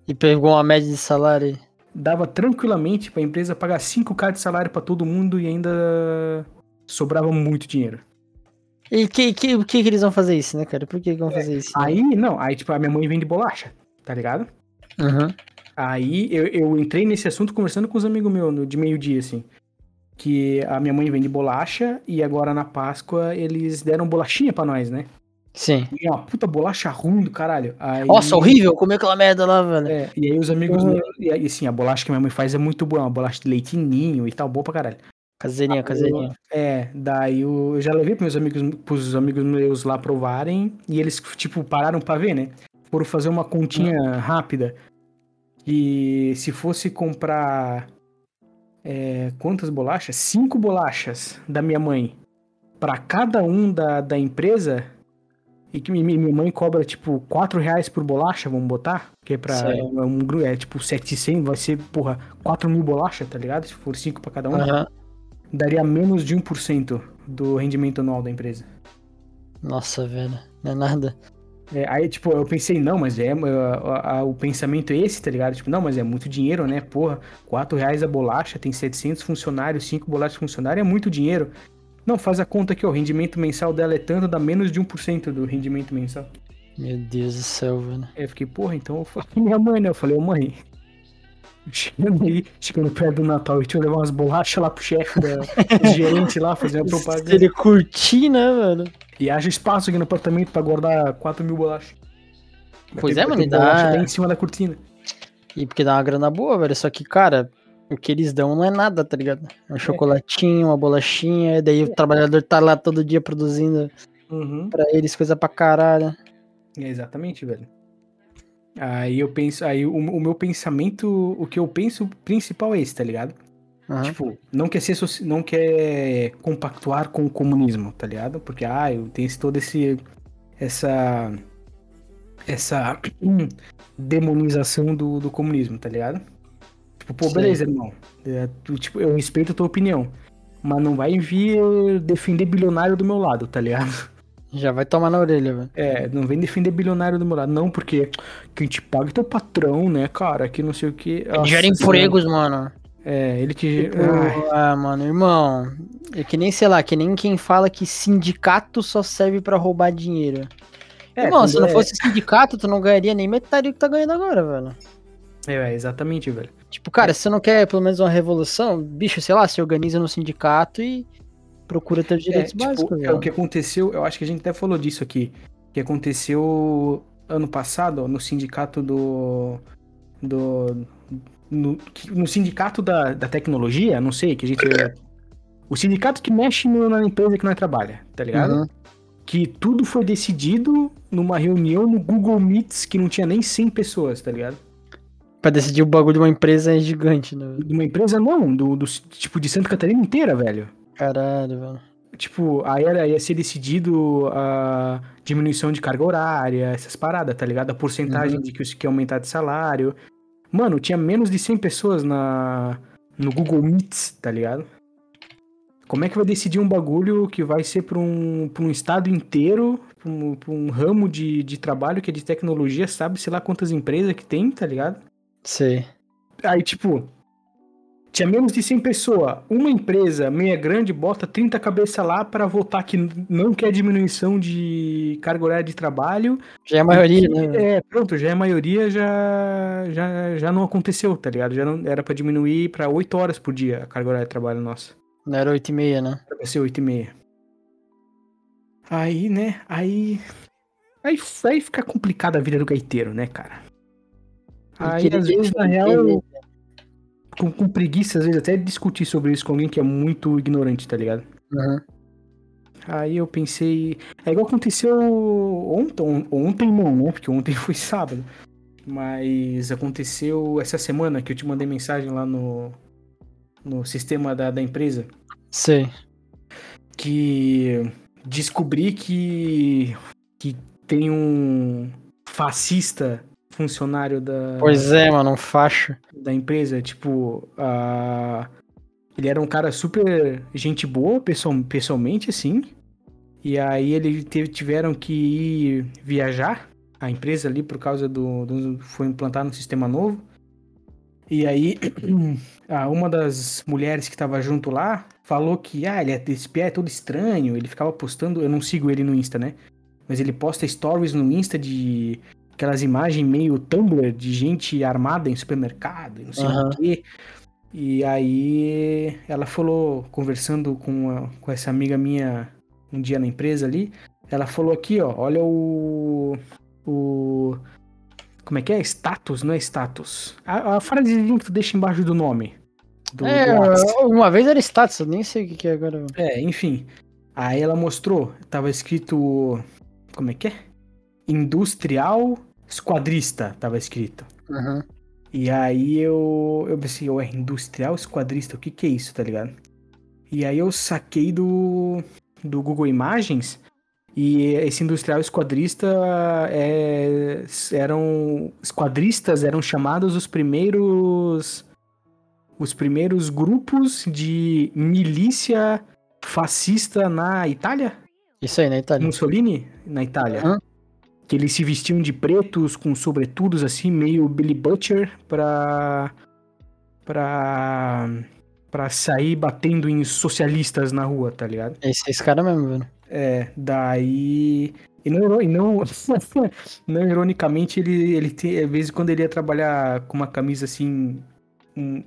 E pegou uma média de salário.
Dava tranquilamente pra empresa pagar 5k de salário pra todo mundo e ainda sobrava muito dinheiro.
E que, que, que, que eles vão fazer isso, né, cara? Por que, que vão fazer isso?
Aí, não, aí tipo, a minha mãe vende bolacha, tá ligado?
Uhum.
Aí eu, eu entrei nesse assunto conversando com os amigos meus no- de meio-dia, assim. Que a minha mãe vende bolacha e agora na Páscoa eles deram bolachinha pra nós, né?
Sim.
E é uma puta bolacha ruim do caralho. Aí,
Nossa, horrível comer aquela merda lá, velho.
É, e aí os amigos
Uhum.
meus. E assim, a bolacha que minha mãe faz é muito boa, uma bolacha de leite ninho e tal, boa pra caralho.
Caseirinha, caseirinha.
É, daí eu, eu já levei pros meus amigos, pros amigos meus lá provarem e eles, tipo, pararam pra ver, né? Foram fazer uma continha rápida. E se fosse comprar. é, quantas bolachas? Cinco bolachas da minha mãe pra cada um da, da empresa, E que mi- mi- minha mãe cobra, tipo, 4 reais por bolacha, vamos botar? Que é pra. É, um, é tipo 700, vai ser, porra, 4 mil bolachas, tá ligado? Se for 5 pra cada um,
Aham.
daria menos de 1% do rendimento anual da empresa.
Nossa, velho. Não é nada.
É, aí, tipo, eu pensei, não, mas é. a- a- o pensamento é esse, tá ligado? Tipo, não, mas é muito dinheiro, né? Porra, 4 reais a bolacha, tem 700 funcionários, 5 bolachas funcionário, é muito dinheiro. Não, faz a conta aqui, ó. O rendimento mensal dela é tanto, dá menos de 1% do rendimento mensal.
Meu Deus do céu, velho.
Aí eu fiquei, porra, então eu falei minha mãe, né? Eu falei, ô mãe. <laughs> Chegando aí, chegando perto do Natal, deixa eu levar umas bolachas lá pro chefe da <laughs> gerente lá, fazer uma
Se
propaganda.
ele curtir, né, velho?
E haja espaço aqui no apartamento pra guardar 4 mil bolachas. Vai
Pois
ter-
é, mano, e dá-
bolacha até em cima da cortina.
E porque dá uma grana boa, velho. Só que, cara, o que eles dão não é nada, tá ligado? É um chocolatinho, uma bolachinha, e daí o trabalhador tá lá todo dia produzindo
Uhum.
pra eles coisa pra caralho.
É, exatamente, velho. Aí eu penso, aí o, o meu pensamento, o que eu penso principal é esse, tá ligado?
Aham.
Tipo, não quer ser, não quer compactuar com o comunismo, tá ligado? Porque, ah, eu tenho todo esse, essa, essa <clears throat> demonização do, do comunismo, tá ligado? Tipo, pô,
Sim.
beleza, irmão. É, tu, tipo, eu respeito a tua opinião, mas não vai vir defender bilionário do meu lado, tá ligado?
Já vai tomar na orelha, velho.
É, não vem defender bilionário do meu lado, não, porque quem te paga é teu patrão, né, cara, que não sei o que.
Gera empregos, mano.
É, ele que.
Tipo, ah, mano, irmão. É que nem, sei lá, que nem quem fala que sindicato só serve pra roubar dinheiro.
é,
irmão, se não
é-
fosse sindicato, tu não ganharia nem metade do que tá ganhando agora, velho.
É, exatamente, velho.
Tipo, cara, se você não quer pelo menos uma revolução, bicho, sei lá, se organiza no sindicato e procura direitos
é, tipo,
básicos,
é,
velho.
o que aconteceu, eu acho que a gente até falou disso aqui. Que aconteceu ano passado, ó, no sindicato do. do no, no sindicato da, da tecnologia, não sei, que a gente. O sindicato que mexe na empresa que nós trabalha, tá ligado?
Uhum.
Que tudo foi decidido numa reunião no Google Meets que não tinha nem 100 pessoas, tá ligado?
Pra decidir o bagulho de uma empresa é gigante, né?
De uma empresa não, do, do tipo de Santa Catarina inteira, velho.
Caralho, velho.
Tipo, aí era, ia ser decidido a diminuição de carga horária, essas paradas, tá ligado? A porcentagem
Uhum.
de que, que aumentar de salário. Mano, tinha menos de 100 pessoas na, no Google Meets, tá ligado? Como é que vai decidir um bagulho que vai ser pra um, pra um estado inteiro, pra um, um ramo de, de trabalho que é de tecnologia, sabe? Sei lá quantas empresas que tem, tá ligado?
Sei.
Aí, tipo, tinha menos de 100 pessoas. Uma empresa meia grande bota 30 cabeças lá pra votar que não quer diminuição de carga horária de trabalho.
Já é a maioria, né?
É, pronto, já é a maioria, já, já, já não aconteceu, tá ligado? Já não, era pra diminuir pra 8 horas por dia a carga horária de trabalho nossa.
Não era 8 e meia, né?
Era pra ser 8 e meia. Aí, né, aí... Aí, aí fica complicada a vida do gaiteiro, né, cara? Aí, às vezes, na real, eu com, com preguiça, às vezes, até discutir sobre isso com alguém que é muito ignorante, tá ligado?
Uhum.
Aí eu pensei. É igual aconteceu ontem, on- ontem não, né? Porque ontem <laughs> foi sábado. Mas aconteceu essa semana que eu te mandei mensagem lá no, no sistema da, da empresa.
Sei.
Que descobri que, que tem um fascista funcionário da.
Pois é, mano, um facho.
da empresa, tipo, a... ele era um cara super gente boa, pessoal, pessoalmente, assim. E aí ele teve, tiveram que ir viajar a empresa ali por causa do, do foi implantar um sistema novo. E aí <clears throat> uma das mulheres que estava junto lá falou que ah, ele é esse pé é todo estranho, ele ficava postando, eu não sigo ele no Insta, né? Mas ele posta stories no Insta de aquelas imagens meio Tumblr de gente armada em supermercado, e não sei
Aham.
o quê. E aí ela falou, conversando com, a- com essa amiga minha um dia na empresa ali, ela falou aqui, ó, olha o. O. Como é que é? Status, não é status. A, a frasezinha que tu deixa embaixo do nome. Do,
é,
do
uma vez era status, eu nem sei o que, que é agora.
É, enfim. Aí ela mostrou, tava escrito. Como é que é? Industrial Esquadrista, tava escrito.
Uhum.
E aí eu, eu pensei, ué, industrial esquadrista, o que que é isso, tá ligado? E aí eu saquei do, do Google Imagens E esse industrial esquadrista é, eram. Esquadristas eram chamados os primeiros. Os primeiros grupos de milícia fascista na Itália?
Isso aí, na Itália.
Mussolini? Na Itália.
Aham.
Que eles se vestiam de pretos com sobretudos assim, meio Billy Butcher, pra. pra. pra sair batendo em socialistas na rua, tá ligado?
É esse, esse cara mesmo, velho.
É, daí. E não, e não, <laughs> não ironicamente, ele, ele tem. Às vezes, quando ele ia trabalhar com uma camisa assim. um-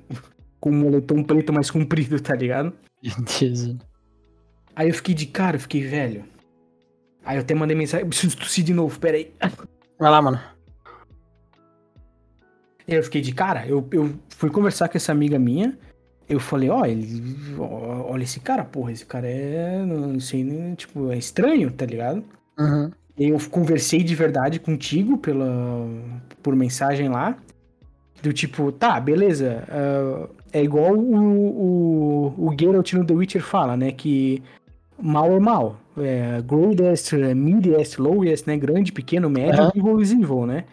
com um moletom preto mais comprido, tá ligado? Aí eu fiquei de cara, eu fiquei velho. Aí eu até mandei mensagem, preciso tossir de novo, peraí.
Vai lá, mano.
Aí eu fiquei de cara, eu, eu fui conversar com essa amiga minha. Eu falei, ó, ele. ó, Olha esse cara, porra, esse cara é. Não sei, tipo, é estranho, tá ligado?
Uhum.
E eu conversei de verdade contigo pela, por mensagem lá. Do tipo, tá, beleza. ah, é igual o, o, o Geralt no The Witcher fala, né? Que mal é mal. É, greatest, mediest, lowest, né? Grande, pequeno, médio,
Aham.
evil is evil, né?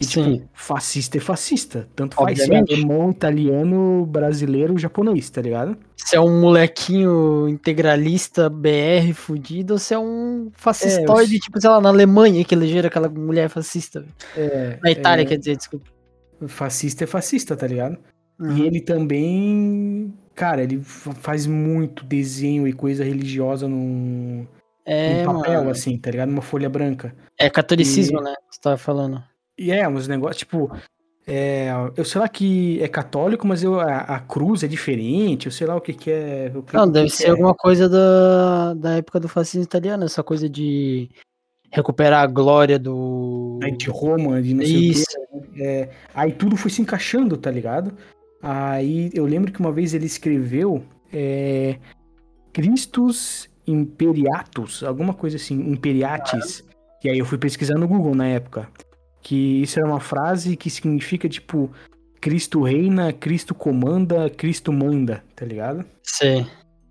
E
Sim.
tipo, fascista é fascista. Tanto faz ser
Obviamente.
alemão, italiano, brasileiro, japonês, tá ligado?
Se é um molequinho integralista BR fudido ou se é um fascistoide,
É,
tipo, sei lá, na Alemanha que elegeram aquela mulher fascista.
É,
Na Itália,
é,
quer dizer, desculpa.
fascista é fascista, tá ligado? E
Uhum.
ele também, cara, ele fa- faz muito desenho e coisa religiosa num,
É,
num papel,
mano.
assim, tá ligado? Numa folha branca.
É catolicismo, né? Você tava falando.
E é, uns negócios, tipo, é, eu sei lá que é católico, mas eu, a, a cruz é diferente, eu sei lá o que que é. o que-
Não,
o que
deve ser
é.
alguma coisa da, da época do fascismo italiano, essa coisa de recuperar a glória do.
Aí de Roma, de não sei o
Isso.
quê. É, aí tudo foi se encaixando, tá ligado? Aí eu lembro que uma vez ele escreveu é, Christus Imperiatus, alguma coisa assim, Imperiatis. E aí eu fui pesquisar no Google na época. Que isso era uma frase que significa tipo Cristo reina, Cristo comanda, Cristo manda, tá ligado?
Sei.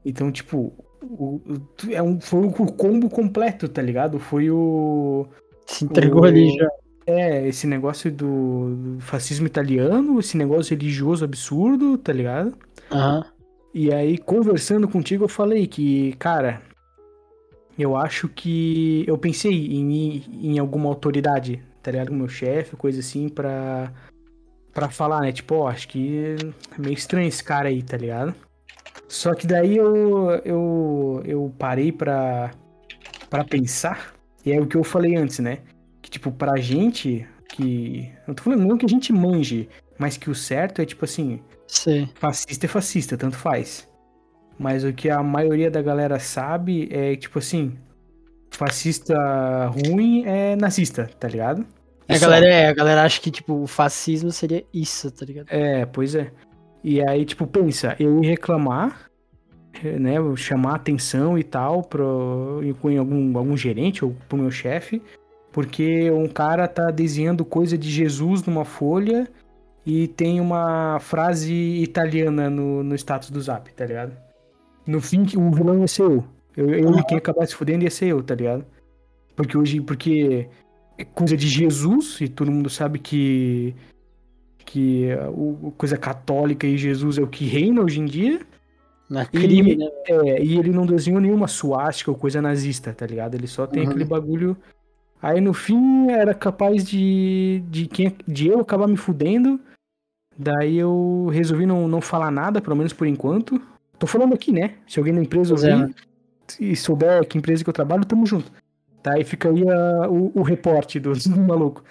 Então, tipo, o- é um, foi o combo completo, tá ligado? Foi o.
Se entregou
O-
ali já.
É, esse negócio do, fascismo italiano, esse negócio religioso absurdo, tá ligado?
Aham.
E aí, conversando contigo, eu falei que, cara, eu acho que. Eu pensei em em alguma autoridade, tá ligado? Com meu chefe, coisa assim, pra. Pra falar, né? Tipo, ó, acho que é meio estranho esse cara aí, tá ligado? Só que daí eu. Eu, eu parei pra. Pra pensar. E é o que eu falei antes, né? Que, tipo, pra gente. Que. Não tô falando não que a gente manje, mas que o certo é, tipo assim.
Sei.
Fascista é fascista, tanto faz. Mas o que a maioria da galera sabe é, tipo assim, fascista ruim é nazista, tá ligado? E
A galera, é, a galera acha que, tipo, o fascismo seria isso, tá ligado?
É, pois é. E aí, tipo, pensa, eu ia reclamar, eh, né, chamar atenção e tal pro, em algum, algum gerente ou pro meu chefe, porque um cara tá desenhando coisa de Jesus numa folha e tem uma frase italiana no, no status do Zap, tá ligado? No fim, o vilão ia ser eu. Eu, eu e quem acabar se fudendo ia ser eu, tá ligado? Porque hoje, porque é coisa de Jesus, e todo mundo sabe que que o, coisa católica e Jesus é o que reina hoje em dia.
Na crime, né?
É, e ele não desenhou nenhuma suástica ou coisa nazista, tá ligado? Ele só tem
Uhum.
aquele bagulho. Aí no fim era capaz de, de, quem, de eu acabar me fudendo. Daí eu resolvi não, não falar nada, pelo menos por enquanto. Tô falando aqui, né? Se alguém da empresa
é,
ouvir
mano.
e souber que empresa que eu trabalho, tamo junto. Tá? Aí fica aí a- o, o reporte do, do <laughs> maluco.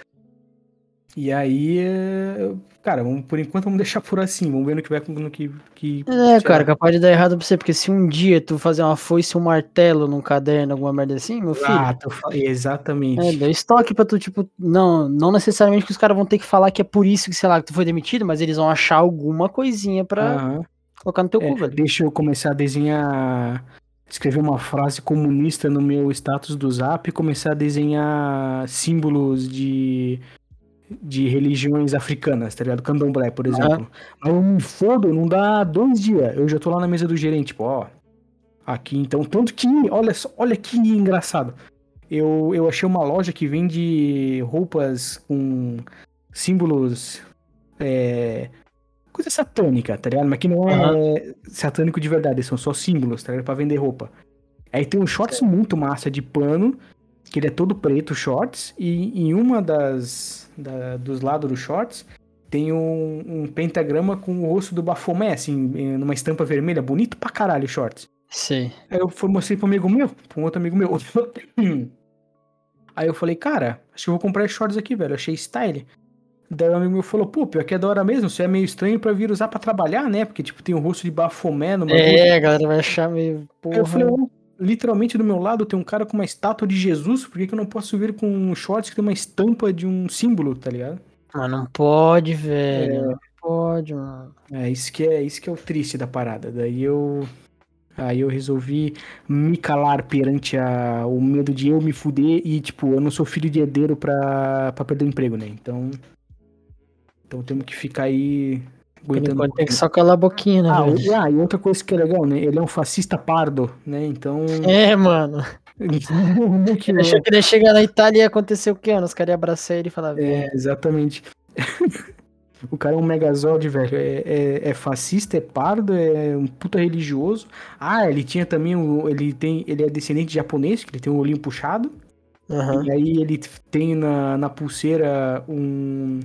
E aí, é, cara, vamos, por enquanto vamos deixar por assim, vamos ver no que vai no que. que
É, cara, capaz de dar errado pra você, porque se um dia tu fazer uma foice e um martelo num caderno, alguma merda assim, meu filho,
Ah, fa- exatamente.
é, deu estoque pra tu, tipo, não, não necessariamente que os caras vão ter que falar que é por isso que, sei lá, que tu foi demitido, mas eles vão achar alguma coisinha pra
Aham.
colocar no teu
É,
cu, velho.
deixa eu começar a desenhar. Escrever uma frase comunista no meu status do zap e começar a desenhar símbolos de, de religiões africanas, tá ligado? Candomblé, por exemplo. Aí eu me fodo, não dá dois dias. Eu já tô lá na mesa do gerente, tipo, ó. Aqui então. Tanto que, olha só, olha que engraçado. eu, eu achei uma loja que vende roupas com símbolos. É, coisa satânica, tá ligado? Mas que não é satânico de verdade, são só símbolos, tá ligado? Pra vender roupa. Aí tem um shorts muito massa de pano, que ele é todo preto, shorts, e em uma das. Da- dos lados dos shorts tem um, um pentagrama com o rosto do Bafomé, assim, numa estampa vermelha, bonito pra caralho shorts.
Sei.
Aí eu mostrei pro amigo meu, pra um outro amigo meu. Aí eu falei, cara, acho que eu vou comprar shorts aqui, velho. Achei style. Daí o amigo meu falou, pô, pior que é da hora mesmo, isso é meio estranho pra vir usar pra trabalhar, né? Porque, tipo, tem o rosto de Bafomé no bagulho.
É, a galera vai achar meio.
Aí
Porra.
eu falei, "Ô, literalmente do meu lado tem um cara com uma estátua de Jesus, por que, que eu não posso vir com um shorts que tem uma estampa de um símbolo, tá ligado?
Mas não pode, velho. Não pode, mano.
É isso que é isso que é o triste da parada. Daí eu aí eu resolvi me calar perante a, o medo de eu me fuder e tipo, eu não sou filho de herdeiro pra, pra perder o emprego, né? Então então temos que ficar aí Um
enquanto tem que só calar a boquinha, né,
Ah, e- ah, e outra coisa que é legal, né? Ele é um fascista pardo, né? Então.
É, mano. <laughs> Ele achou que ele ia chegar na Itália e ia acontecer o quê? Os caras iam abraçar ele e falar.
É, exatamente. <laughs> o cara é um megazord, velho. É, é, é fascista, é pardo, é um puta religioso. Ah, ele tinha também o. Ele tem. Ele é descendente de japonês, que ele tem o olhinho puxado.
Aham.
E aí ele tem na, na pulseira um.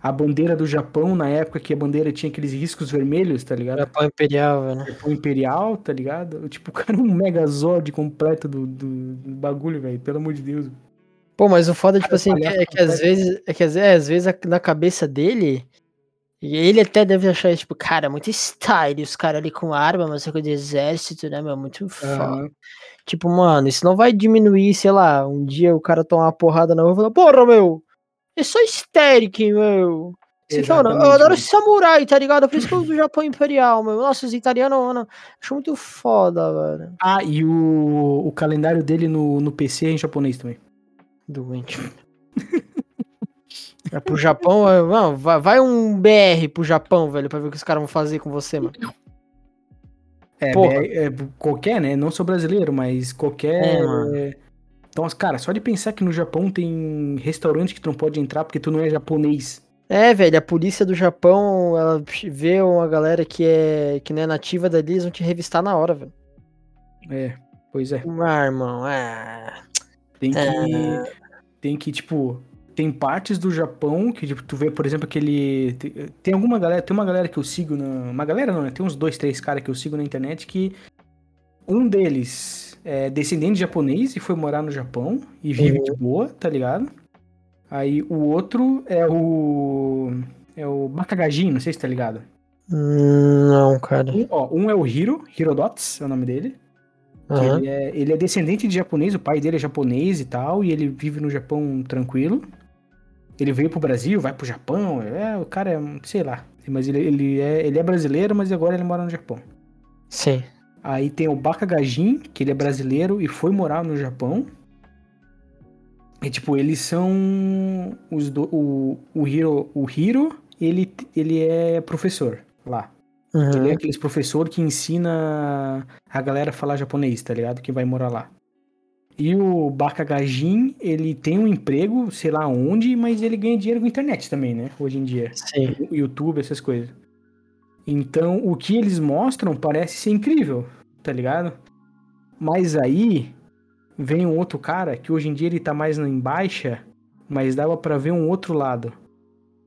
A bandeira do Japão, na época que a bandeira tinha aqueles riscos vermelhos, tá ligado?
Japão Imperial, velho.
Japão Imperial, tá ligado? Tipo, o cara é um megazord completo do, do, do bagulho, velho. Pelo amor de Deus.
Pô, mas o foda, tipo
Cara,
assim,
palhaço
é que às vezes, é que às, é, às vezes na cabeça dele, e ele até deve achar, tipo, cara, muito style, os caras ali com arma, mas coisa de exército, né, meu, muito foda.
Aham.
Tipo, mano, isso não vai diminuir, sei lá, um dia o cara tomar uma porrada na rua e falar, porra, meu, eu sou histérico, meu. Você fala, eu
Exatamente,
adoro
mano.
samurai, tá ligado? Por isso que eu uso o Japão Imperial, meu. Nossa, os italianos, mano, acho muito foda, velho.
Ah, e o, o calendário dele no, no PC é em japonês também.
Doente. <laughs> É pro Japão, é, mano, vai, vai um BR pro Japão, velho, pra ver o que os caras vão fazer com você, mano.
É,
Porra.
é, é qualquer, né? Não sou brasileiro, mas qualquer.
É, mano.
Então, cara, só de pensar que no Japão tem restaurante que tu não pode entrar porque tu não é japonês.
É, velho, a polícia do Japão, ela vê uma galera que é que não é nativa dali, eles vão te revistar na hora, velho.
É, pois é.
Ah, irmão, é.
Tem que.
É.
Tem que, tipo. Tem partes do Japão que, tipo, tu vê, por exemplo, aquele. Tem, tem alguma galera. Tem uma galera que eu sigo na. Uma galera não, né? Tem uns dois, três caras que eu sigo na internet que. Um deles é descendente de japonês e foi morar no Japão e vive
Uhum.
de boa, tá ligado? Aí o outro é o. É o Bakagajin, não sei se tá ligado.
Não, cara.
Um, ó, um é o Hiro, Hirodots é o nome dele.
Aham.
Ele, é, ele é descendente de japonês, o pai dele é japonês e tal, e ele vive no Japão tranquilo. Ele veio pro Brasil, vai pro Japão, é, o cara é, sei lá. Mas ele, ele, é, ele é brasileiro, mas agora ele mora no Japão.
Sim.
Aí tem o Bakagajin, que ele é brasileiro e foi morar no Japão. E tipo, eles são os do, o, o Hiro, o Hiro, ele, ele é professor lá. Ele é
Uhum.
aqueles professor que ensina a galera a falar japonês, tá ligado? Que vai morar lá. E o Bakagajin, ele tem um emprego, sei lá onde, mas ele ganha dinheiro com internet também, né? Hoje em dia.
Sim.
YouTube, essas coisas. Então, o que eles mostram parece ser incrível, tá ligado? Mas aí vem um outro cara que hoje em dia ele tá mais em baixa, mas dava pra ver um outro lado,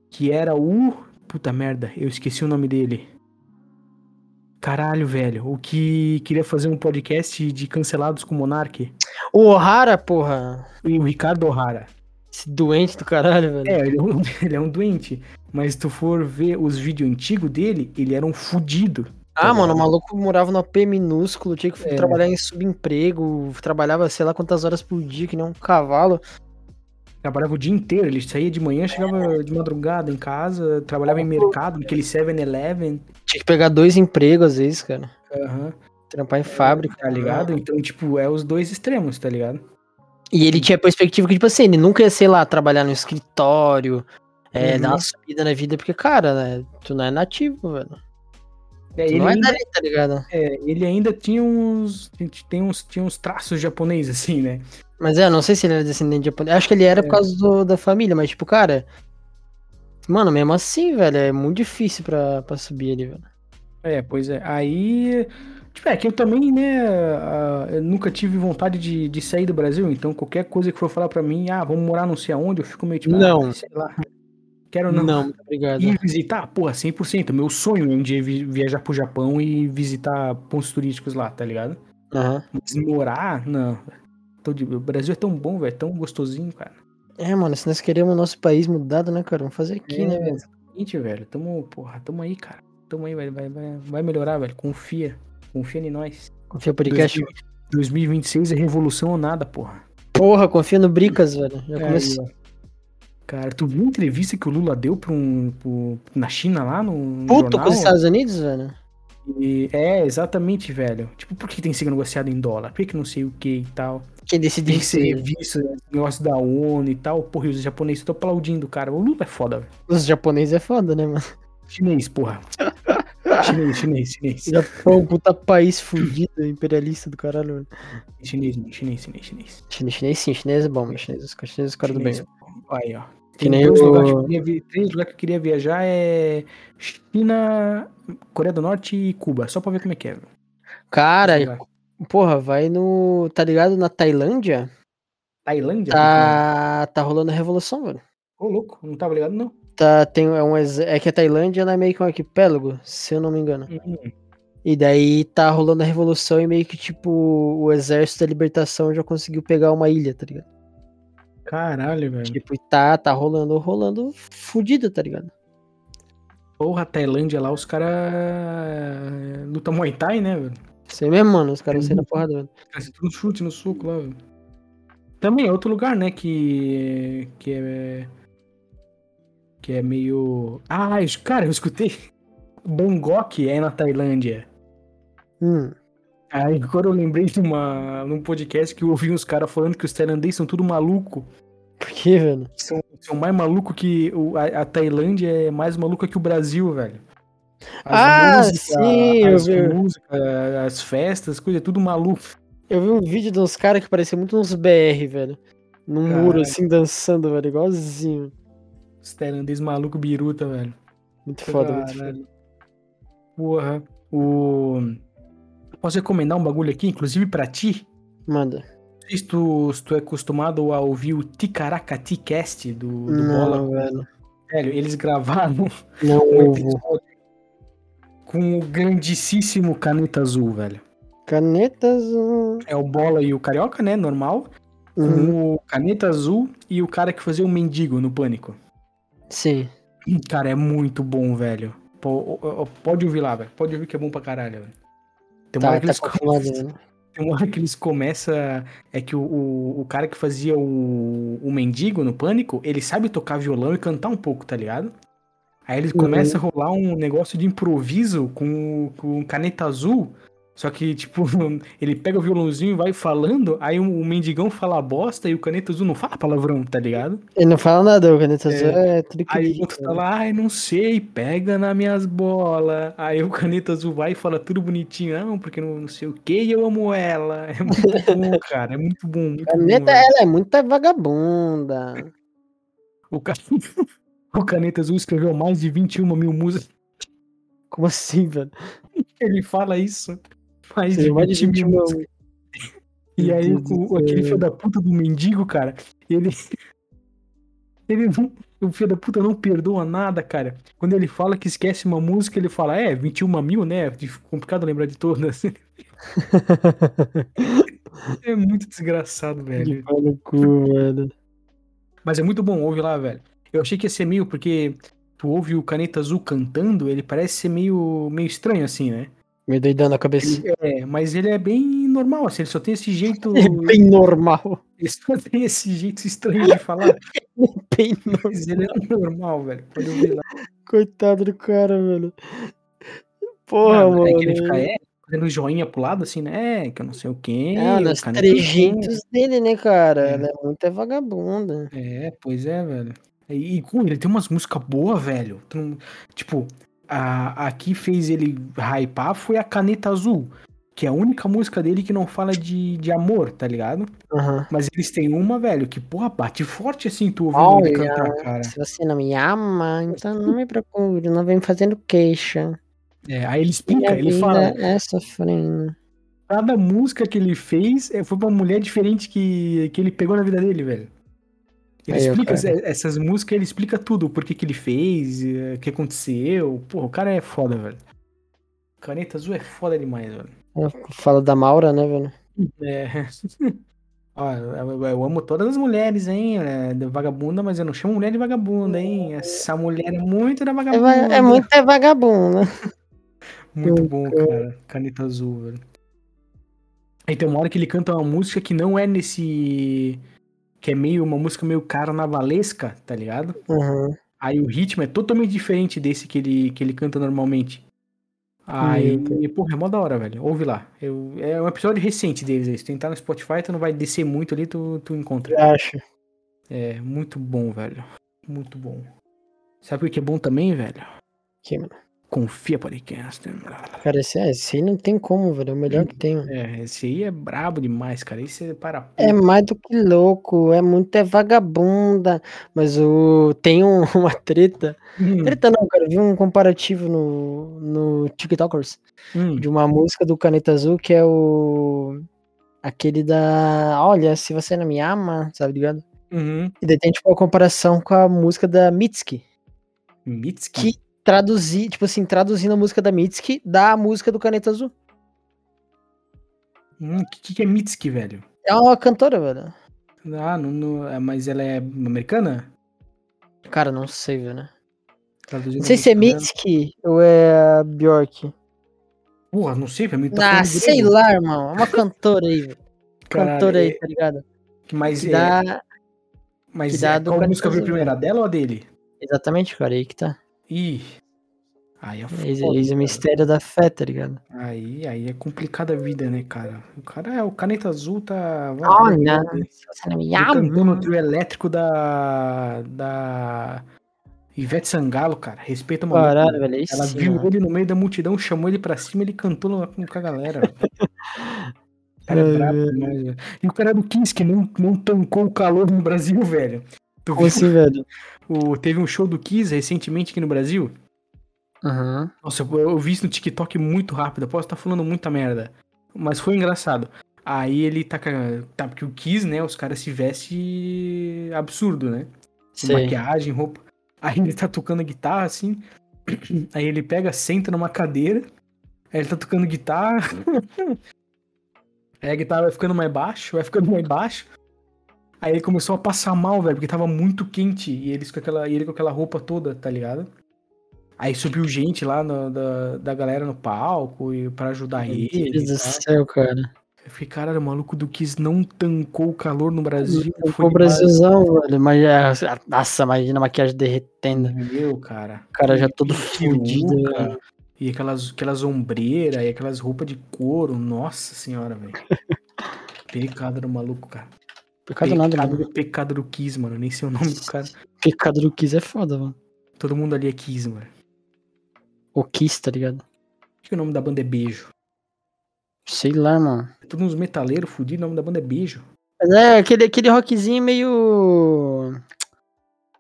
que era o puta merda, eu esqueci o nome dele. Caralho, velho, o que queria fazer um podcast de cancelados com o Monark
O Ohara, porra.
e o Ricardo O'Hara.
Esse doente do caralho, velho.
É, ele é, um, <laughs> ele é um doente, mas se tu for ver os vídeos antigos dele, ele era um fudido.
Ah,
tá
mano, o maluco morava no AP minúsculo, tinha que
É.
trabalhar em subemprego, trabalhava sei lá quantas horas por dia, que nem um cavalo.
Trabalhava o dia inteiro, ele saía de manhã, chegava de madrugada em casa, trabalhava em mercado, naquele 7-Eleven,
Tinha que pegar dois empregos às vezes, cara.
aham,
Trampar em fábrica.
tá ligado? Então, tipo, é os dois extremos, tá ligado?
E ele tinha a perspectiva que, tipo assim, ele nunca ia, sei lá, trabalhar no escritório, é,
Uhum.
dar uma subida na vida, porque, cara, né, tu não é nativo, velho.
É, ele,
não é
ainda,
dali, tá ligado?
é, ele ainda tinha uns, tem uns. Tinha uns traços japoneses, assim, né?
Mas é, não sei se ele era descendente de japonês. Acho que ele era por causa do- da família, mas tipo, cara. Mano, mesmo assim, velho, é muito difícil pra, pra subir ali, velho.
É, pois é. Aí. Tipo, é que eu também, né, ah, eu nunca tive vontade de, de sair do Brasil, então qualquer coisa que for falar pra mim, ah, vamos morar não sei aonde, eu fico meio tipo,
Não.
ah, sei lá. Quero não.
Não, obrigado.
Ir visitar, porra, 100%. Meu sonho é um dia vi- viajar pro Japão e visitar pontos turísticos lá, tá ligado?
Aham.
Mas morar, não. Tô de- O Brasil é tão bom, velho, tão gostosinho, cara.
É, mano, se nós queremos o nosso país mudado, né, cara? Vamos fazer aqui,
É,
né, velho?
Exatamente, velho. Tamo, porra, tamo aí, cara. Tamo aí, vai, vai, vai, vai melhorar, velho. Confia. Confia em nós.
Confia no podcast.
2020 2026 é revolução ou nada, porra.
Porra, confia no Bricas, velho. Já
É,
começou.
Cara, tu viu a entrevista que o Lula deu pra um, pro- na China lá no,
Puto
jornal?
com os Estados Unidos, velho.
E- é, exatamente, velho. Tipo, por que tem que ser negociado em dólar? Por que, não sei o que e tal?
Quem decide
Tem que
isso
ser
aí?
revisto, esse negócio da ONU e tal. Porra, e os japoneses estão aplaudindo, cara. O Lula é foda, velho.
Os japoneses é foda, né, mano?
Chinês, porra. <laughs> chinês, chinês, chinês.
Japão, puta país fudido, imperialista do caralho.
Chinês, chinês, chinês, chinês.
Chinês, chinês sim, chinês é bom, mas chinês, os caras os caras do bem.
Chinês. Aí, ó.
Que
Tem
nem
dois
o-
lugares que eu queria vi- três lugares que eu queria viajar é China, Coreia do Norte e Cuba, só pra ver como é que é. velho.
Cara, porra, vai no. Tá ligado? Na Tailândia?
Tailândia?
Tá, tá rolando a revolução, velho.
Ô, louco, não tava ligado, não.
Tá, tem, é, um, é que a Tailândia é meio que um arquipélago, se eu não me engano.
Hum,
E daí tá rolando a revolução e meio que, tipo, o exército da libertação já conseguiu pegar uma ilha, tá ligado?
Caralho, velho.
Tipo, tá, tá rolando, rolando fudido, tá ligado?
Porra, Tailândia lá, os caras lutam Muay Thai, né, velho?
Aí mesmo, mano, os caras saem na porrada, velho.
Cara, você no chute, no soco lá, velho. Também é outro lugar, né, que. que é. Que é meio. Ah, eu- cara, eu escutei. <laughs> Bangkok é na Tailândia.
Hum,
Aí agora eu lembrei de uma, num podcast que eu ouvi uns caras falando que os tailandeses são tudo maluco.
por que, velho?
São, são mais maluco que. O, a, a Tailândia é mais maluca que o Brasil, velho.
Ah, sim, eu
as
vi.
músicas, as festas, coisa, é tudo maluco.
Eu vi um vídeo de uns caras que parecia muito uns BR, velho. Num muro,
Caralho.
assim, dançando, velho, igualzinho.
Os tailandeses maluco biruta, velho.
Muito foda, muito foda.
Caralho. Porra. O. Posso recomendar um bagulho aqui, inclusive pra ti?
Manda.
Não sei se tu, se tu é acostumado a ouvir o Ticaracati Cast do, do
Não,
Bola.
velho.
Velho, eles gravaram <laughs>
Não
um episódio com o grandíssimo Caneta Azul, velho.
Canetas. hum,
É o Bola e o Carioca, né? Normal.
uhum,
Com o Caneta Azul e o cara que fazia o Mendigo no Pânico.
Sim.
Cara, é muito bom, velho. Pô, ó, ó, Pode ouvir lá, velho. Pode ouvir que é bom pra caralho, velho. Tem uma
Tá,
hora que
tá
eles começam-
velho.
Tem uma hora que eles começam. É que o, o, o cara que fazia o, o mendigo no pânico, ele sabe tocar violão e cantar um pouco, tá ligado? Aí ele
Uhum.
começa a rolar um negócio de improviso com, com caneta azul. Só que, tipo, <laughs> ele pega o violãozinho e vai falando, aí o, o mendigão fala bosta e o caneta azul não fala palavrão, tá ligado?
Ele não fala nada, o Caneta Azul é
Aí
triquilho.
o outro tá lá, ai, não sei, pega nas minhas bolas. Aí o caneta azul vai e fala tudo bonitinho, não, porque não, não sei o que, e eu amo ela. É muito bom, <laughs> cara, é muito bom. Muito
Caneta,
bom,
ela é muita vagabunda.
o, ca- <laughs> o caneta azul escreveu mais de 21 mil músicas.
Como assim, velho?
Ele fala isso. Mais de
mais de
20 mil
21
músicas. <laughs> E aí o, aquele filho da puta do mendigo, cara, ele. <laughs> Ele não. O filho da puta não perdoa nada, cara. Quando ele fala que esquece uma música, ele fala, é, 21 mil, né? Complicado lembrar de todas. <laughs> É muito desgraçado, velho.
Pau no cu, velho.
Mas é muito bom, ouve lá, velho. Eu achei que ia ser meio, porque tu ouve o Caneta Azul cantando, ele parece ser meio, meio estranho, assim, né?
Me doidão na cabeça.
Ele- é, mas ele é bem normal, assim, ele só tem esse jeito. <laughs>
É bem normal.
Ele só tem esse jeito estranho de falar. <laughs>
Bem normal.
Mas ele é normal, velho. Pode ouvir lá.
Coitado do cara, velho. Porra,
Não,
mano.
é que ele fica, é, fazendo joinha pro lado, assim, né? É, que eu não sei o quê.
Ah, nos
Caneta
trejeitos dele, né, cara?
É.
Ela é muito vagabunda.
É, pois é, velho. E, e, ele tem umas músicas boas, velho. Tipo, a, a que fez ele hypar foi a Caneta Azul, que é a única música dele que não fala de, de amor, tá ligado?
Aham.
Mas eles têm uma, velho, que, porra, bate forte assim, tu ouvindo ele
Olha,
cantar, cara.
Se você não me ama, então não me procure, não vem me fazendo queixa.
É, aí ele explica, ele fala,
é sofrendo.
cada música que ele fez é, foi pra uma mulher diferente que, que ele pegou na vida dele, velho. Ele
Aí,
explica
cara.
essa- essas músicas, ele explica tudo, por que que ele fez, eh, o que aconteceu. Porra, o cara é foda, velho. Caneta Azul é foda demais, velho.
Fala da Maura, né, velho?
É. <laughs> Ó, eu, eu amo todas as mulheres, hein? É, vagabunda, mas eu não chamo mulher de vagabunda, hein? Essa mulher é muito da
É,
vagabunda.
va- é muito é vagabundo, né? <laughs>
Muito bom, cara. Caneta azul, velho. Aí tem uma hora que ele canta uma música que não é nesse. Que é meio uma música meio carnavalesca, tá ligado?
Uhum.
Aí o ritmo é totalmente diferente desse que ele, que ele canta normalmente. Aí, porra, é mó da hora, velho. Ouve lá. Eu, é um episódio recente deles aí. Se tu entrar no Spotify, tu não vai descer muito ali, tu, tu encontra.
Eu acho.
É, muito bom, velho. Muito bom. Sabe o que é bom também, velho?
Que, mano.
Confia podcast.
Cara, esse, é, esse aí não tem como, velho. É o melhor que tem.
É, esse aí é brabo demais, cara. Esse é para.
É mais do que louco, é muito é vagabunda. Mas o tem um- <laughs> uma treta.
Hum,
Treta não, cara. Eu vi um comparativo no, no TikTokers
hum.
de uma música do Caneta Azul que é o. Aquele da. Olha, se você não me ama, sabe ligado?
Uhum.
E daí tem tipo a comparação com a música da Mitski.
Mitski?
Que traduzir, tipo assim, traduzindo a música da Mitski da música do Caneta Azul.
Hum, que, que é Mitski, velho?
É uma cantora, velho.
Ah, não, não- é, mas ela é americana?
Cara, não sei, velho.
Traduzindo
Não sei se é. Mitski ou é Bjork.
Porra, não sei, pra mim tá
Ah, sei lá, irmão. É uma <laughs> cantora aí, velho. Cantora aí,
é-
tá ligado?
Mas,
Que
é,
dá.
mas
que dá
é, qual música
Caneta
primeiro, a dela ou a dele?
Exatamente, cara, aí que tá.
Ih, aí é foda,
eis o
cara.
mistério da fé, tá ligado?
Aí, aí é complicada a vida, né, cara? O cara é o caneta azul, tá.
Olha, você não me
cantou no trio elétrico da. da. Ivete Sangalo, cara. Respeita a mulher.
Caralho, velho.
Ela
sim,
viu
mano.
ele no meio da multidão, chamou ele pra cima ele cantou no- com a galera. <laughs> O cara é brabo demais, velho. E o cara do Kiss, que não, não tancou o calor no Brasil, velho. Tu
Como
viu?
assim, velho?
O, teve um show do Kiss recentemente aqui no Brasil.
Aham.
Nossa, eu, eu vi isso no TikTok muito rápido. Eu posso estar falando muita merda. Mas foi engraçado. Aí ele tá. Tá, porque o Kiss, né? Os caras se vestem absurdo, né?
Sei.
maquiagem, roupa. Aí ele tá tocando guitarra, assim. <clears throat> Aí ele pega, senta numa cadeira. Aí ele tá tocando guitarra. <laughs> Aí a guitarra vai ficando mais baixo, vai ficando mais baixo. Aí ele começou a passar mal, velho, porque tava muito quente. E eles com aquela, e ele com aquela roupa toda, tá ligado? Aí subiu gente lá no- da, da galera no palco e pra ajudar
Meu
ele.
Deus
e
do céu, cara.
Eu fiquei, caralho, o maluco do Kiss não tancou o calor no Brasil.
Foi o. Brasilzão, velho. Mas, é, nossa, imagina a maquiagem derretendo.
Meu, cara.
O cara já todo fudido, velho.
E aquelas, aquelas ombreiras e aquelas roupas de couro. Nossa senhora, velho. <laughs> Pecado do maluco, cara.
Pecado nada,
pecado,
mano.
do pecado do Kiss, mano. Nem sei o nome do cara.
Pecado do Kiss é foda, mano.
Todo mundo ali é Kiss, mano.
O Kiss, tá ligado?
Acho que o nome da banda é Beijo.
Sei lá, mano.
É todos uns metaleiros fudidos, o nome da banda é Beijo.
Mas é aquele, aquele rockzinho meio.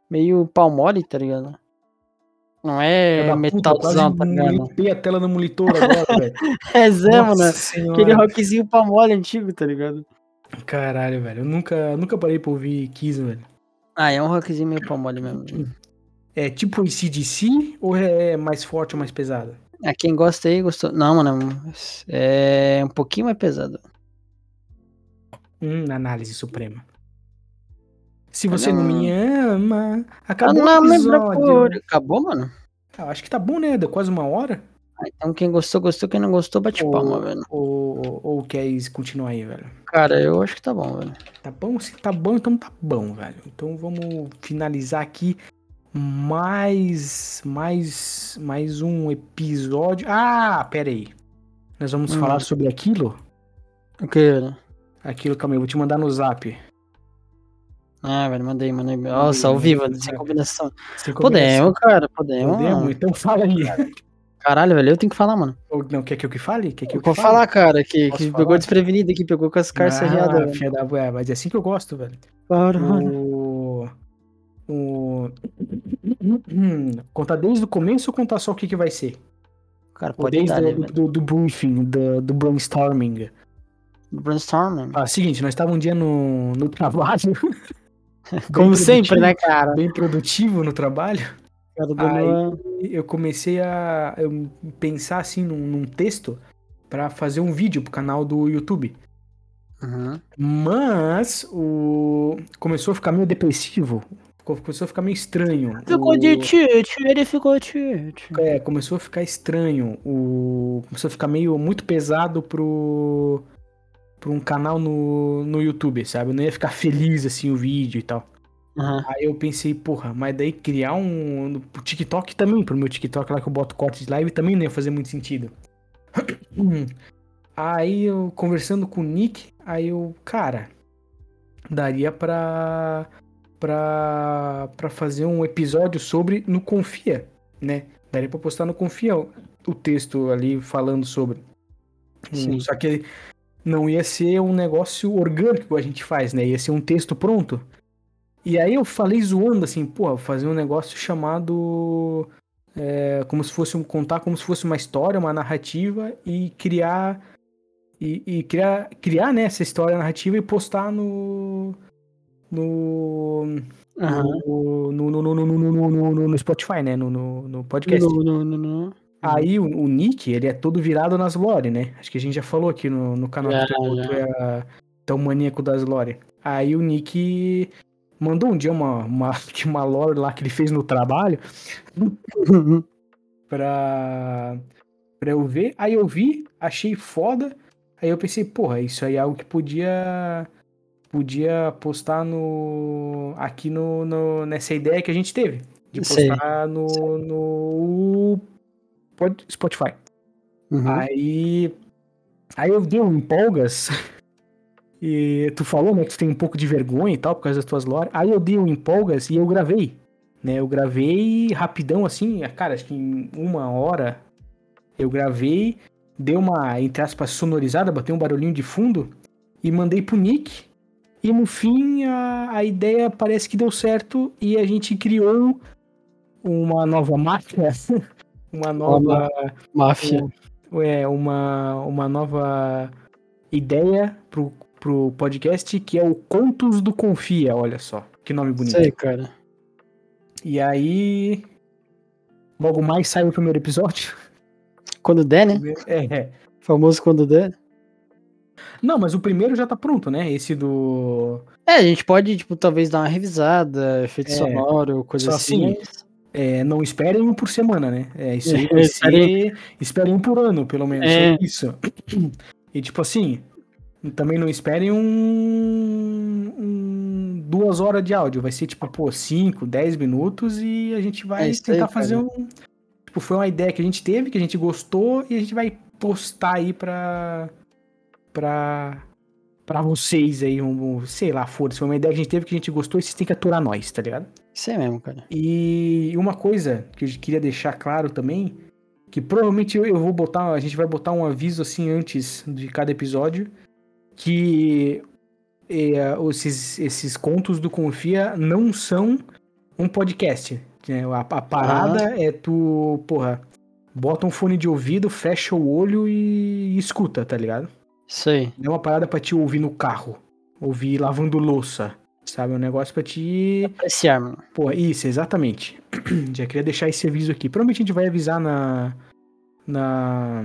meio palmole, tá ligado? Não é metalzão, tá ligado?
limpei a tela no monitor agora, velho. <laughs>
É, Zé, mano.
Senhora.
Aquele rockzinho palmole antigo, tá ligado?
Caralho, velho. Eu nunca, nunca parei pra ouvir Kiss, velho.
Ah, é um rockzinho meio palmole mesmo.
É tipo ACDC ou é mais forte ou mais pesado?
Ah, quem gosta aí gostou. Não, mano. É um pouquinho mais pesado.
Hum, análise suprema. Se
Ah,
você não,
não.
me ama,
Ah,
acabou
não,
o episódio.
procure. Acabou, mano?
Ah, acho que tá bom, né? Deu quase uma hora.
Então quem gostou, gostou. Quem não gostou, bate
Ô.
palma, velho.
Ou, ou, ou quer continuar aí, velho?
Cara, eu acho que tá bom, velho.
Tá bom? Se tá bom, então tá bom, velho. Então vamos finalizar aqui mais mais mais um episódio. Ah, pera aí. Nós vamos
Hum.
falar sobre aquilo?
O que, velho?
Aquilo, calma aí, eu vou te mandar no zap.
Ah, velho, mandei, mandei. Nossa, ao vivo, sem combinação.
Sem
Podemos, cara,
combinação.
podemos.
Podemos? Então fala aí. <laughs>
Caralho, velho, eu tenho que falar, mano.
Não, quer que eu que fale? Quer que eu
Eu
que
vou
fale?
falar, cara, que,
Posso
que
falar?
pegou desprevenido aqui, pegou com as carças
ah, filha da... é, mas é assim que eu gosto, velho.
Caralho.
O... o... <clears throat> Contar desde o começo ou contar só o que, que vai ser?
Cara, pode
desde
dar, né,
do,
velho.
do, do briefing, do, do brainstorming.
Brainstorming.
Ah, seguinte, nós estávamos um dia no, no trabalho. <laughs>
Como sempre, né, cara?
Bem produtivo no trabalho. Aí- Eu comecei a eu pensar assim num, num texto pra fazer um vídeo pro canal do YouTube.
Uhum.
Mas o começou a ficar meio depressivo. Ficou- Começou a ficar meio estranho.
Ficou
O-
de tite, ele ficou tite.
É, começou a ficar estranho. O... Começou a ficar meio muito pesado pro. pro um canal no, no YouTube, sabe? Eu não ia ficar feliz assim o vídeo e tal.
Uhum.
Aí eu pensei, porra, mas daí criar um. pro TikTok também, pro meu TikTok lá que eu boto corte de live também não ia fazer muito sentido. <clears throat> Aí eu conversando com o Nick, aí eu, cara, daria pra. pra. pra fazer um episódio sobre no Confia, né? Daria pra postar no Confia o, o texto ali falando sobre.
Sim.
Só que não ia ser um negócio orgânico que a gente faz, né? Ia ser um texto pronto. E aí eu falei zoando assim, pô, fazer um negócio chamado. é, como se fosse um. contar como se fosse uma história, uma narrativa e criar. E, e criar, criar né, essa história narrativa e postar no. No.
Uhum.
No, no, no, no, no, no, no, Spotify, né? No, no, no podcast.
No, no, no.
Aí o, o Nick, ele é todo virado nas lore, né? Acho que a gente já falou aqui no, no canal tu,
já.
tu é tão maníaco das lore. Aí o Nick mandou um dia uma, uma, <laughs> uma lore lá que ele fez no trabalho <laughs> pra, pra eu ver. Aí eu vi, achei foda. Aí eu pensei, porra, isso aí é algo que podia podia postar no aqui no, no- nessa ideia que a gente teve de
Sei.
postar no, no pod- Spotify.
Uhum.
Aí aí eu dei um empolgas <laughs> e tu falou, né, que tu tem um pouco de vergonha e tal por causa das tuas lore. Aí eu dei um empolgas e eu gravei, né? Eu gravei rapidão assim, cara, acho que em uma hora eu gravei, dei uma, entre aspas, sonorizada, botei um barulhinho de fundo e mandei pro Nick. E no fim a, a ideia parece que deu certo e a gente criou uma nova <laughs> marca, uma nova,
Máfia.
é, uma, uma nova ideia pro, pro podcast que é o Contos do Confia, olha só, que nome bonito.
Sei, cara.
E aí, logo mais sai o primeiro episódio.
Quando der, né?
É, é.
Famoso quando der.
Não, mas o primeiro já tá pronto, né? Esse do.
É, a gente pode, tipo, talvez dar uma revisada, efeito
É,
sonoro, coisa
só
assim.
assim, É, não esperem um por semana, né? É isso aí. <laughs>
É,
ser, esperem um por ano, pelo menos.
É.
É isso. <clears throat> E tipo assim, também não esperem um, um- duas horas de áudio. Vai ser tipo, pô, 5, 10 minutos e a gente vai
É isso aí,
tentar
cara.
fazer um. Tipo, foi uma ideia que a gente teve, que a gente gostou e a gente vai postar aí pra. pra. pra vocês aí, um, sei lá, foda-se. Foi uma ideia que a gente teve que a gente gostou e vocês têm que aturar nós, tá ligado?
Isso aí mesmo, cara.
E uma coisa que eu queria deixar claro também, que provavelmente eu vou botar, a gente vai botar um aviso assim antes de cada episódio, que é, esses, esses contos do Confia não são um podcast. né? A, a parada é tu, porra, bota um fone de ouvido, fecha o olho e, escuta, tá ligado? Não é uma parada pra te ouvir no carro, ouvir lavando louça, sabe? É um negócio pra te
Apreciar, mano.
Pô, isso, exatamente. <clears throat> Já queria deixar esse aviso aqui. Provavelmente a gente vai avisar na. Na.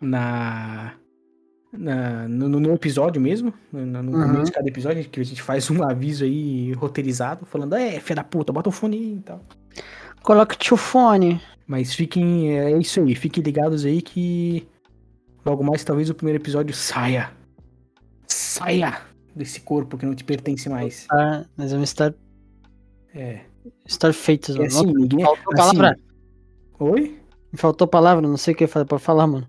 Na. Na- no, no episódio mesmo. No, no
Uhum.
começo de cada episódio, que a gente faz um <laughs> aviso aí roteirizado, falando, é, filha da puta, bota o fone aí e tal.
Coloca o fone.
Mas fiquem. É isso aí, fiquem ligados aí que. Logo mais talvez o primeiro episódio saia. Saia desse corpo que não te pertence mais.
Tá? Nós vamos estar,
É.
estar feitos,
É
mano.
assim, ninguém.
Faltou
assim-
palavra.
Oi?
Faltou palavra, não sei o que pra falar, mano.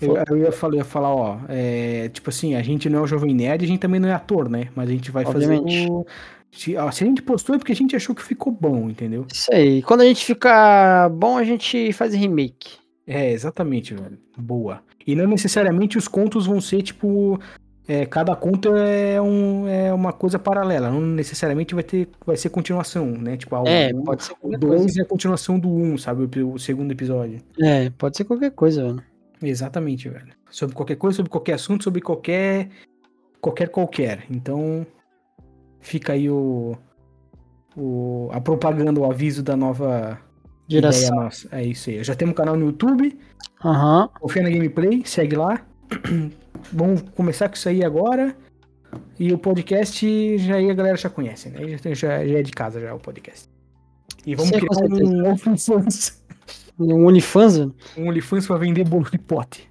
Eu, eu ia, falar, eu ia falar, ó, é, tipo assim, a gente não é o Jovem Nerd, a gente também não é ator, né? Mas a gente vai
Obviamente.
fazer o... Se, ó, se a gente postou é porque a gente achou que ficou bom, entendeu?
Isso aí. Quando a gente ficar bom, a gente faz remake.
É, exatamente, velho. Boa. E não necessariamente os contos vão ser, tipo. é, cada conto é, um, é uma coisa paralela. Não necessariamente vai, ter, vai ser continuação, né? Tipo, a
É,
o-
pode ser
o
qualquer coisa.
2 é a continuação do 1, um, sabe? O, o segundo episódio.
É, pode ser qualquer coisa, velho.
Exatamente, velho. Sobre qualquer coisa, sobre qualquer assunto, sobre qualquer. Qualquer qualquer. Então. Fica aí o. o a propaganda, o aviso da nova ideia
Geração.
nossa. É isso aí. Já temos um canal no YouTube.
Aham.
Confia na Gameplay, segue lá. <clears throat> Vamos começar com isso aí agora. E o podcast, já aí a galera já conhece, né? Já, já, já é de casa já o podcast. E vamos
com
criar um OnlyFans. <laughs>
Um OnlyFans, velho.
Um OnlyFans pra vender bolo de pote.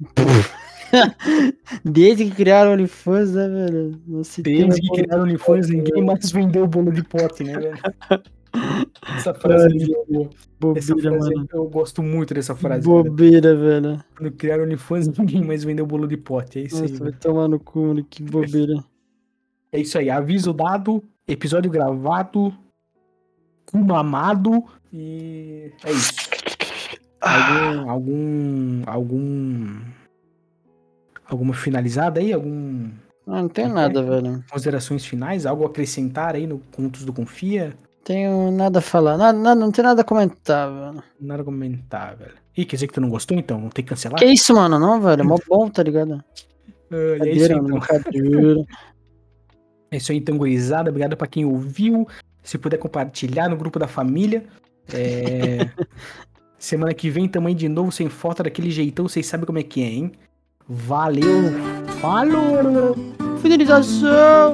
<laughs>
Desde que criaram o OnlyFans, né, velho? Tem
Desde que criaram o OnlyFans, ninguém mais vendeu bolo de pote, né, velho? <laughs> Essa frase, aí, essa
bobeira,
frase aí,
mano.
eu gosto muito dessa frase. velho.
Bobeira, velho.
Quando criaram o OnlyFans, <laughs> ninguém mais vendeu bolo de pote. É isso aí.
Nossa, vai
velho.
tomar no cu, mano. Que bobeira.
É isso aí. Aviso dado, episódio gravado, cu mamado e é isso. Algum, algum, algum, alguma finalizada aí? Algum
Ah, não tem nada, velho.
considerações finais? Algo a acrescentar aí no Contos do Confia?
Tenho nada a falar. Nada, nada, não tem nada a comentar, velho.
Nada a comentar, velho. Ih, quer dizer que tu não gostou então? Não tem que cancelar?
Que isso, mano? Não, velho. É mó bom, tá ligado?
Ah, é isso aí, então. <laughs> É isso aí, então, gurizada. Obrigado pra quem ouviu. Se puder compartilhar no grupo da família. É... <laughs> Semana que vem também de novo, sem foto, daquele jeitão. Vocês sabem como é que é, hein? Valeu! Falou!
Fidelização!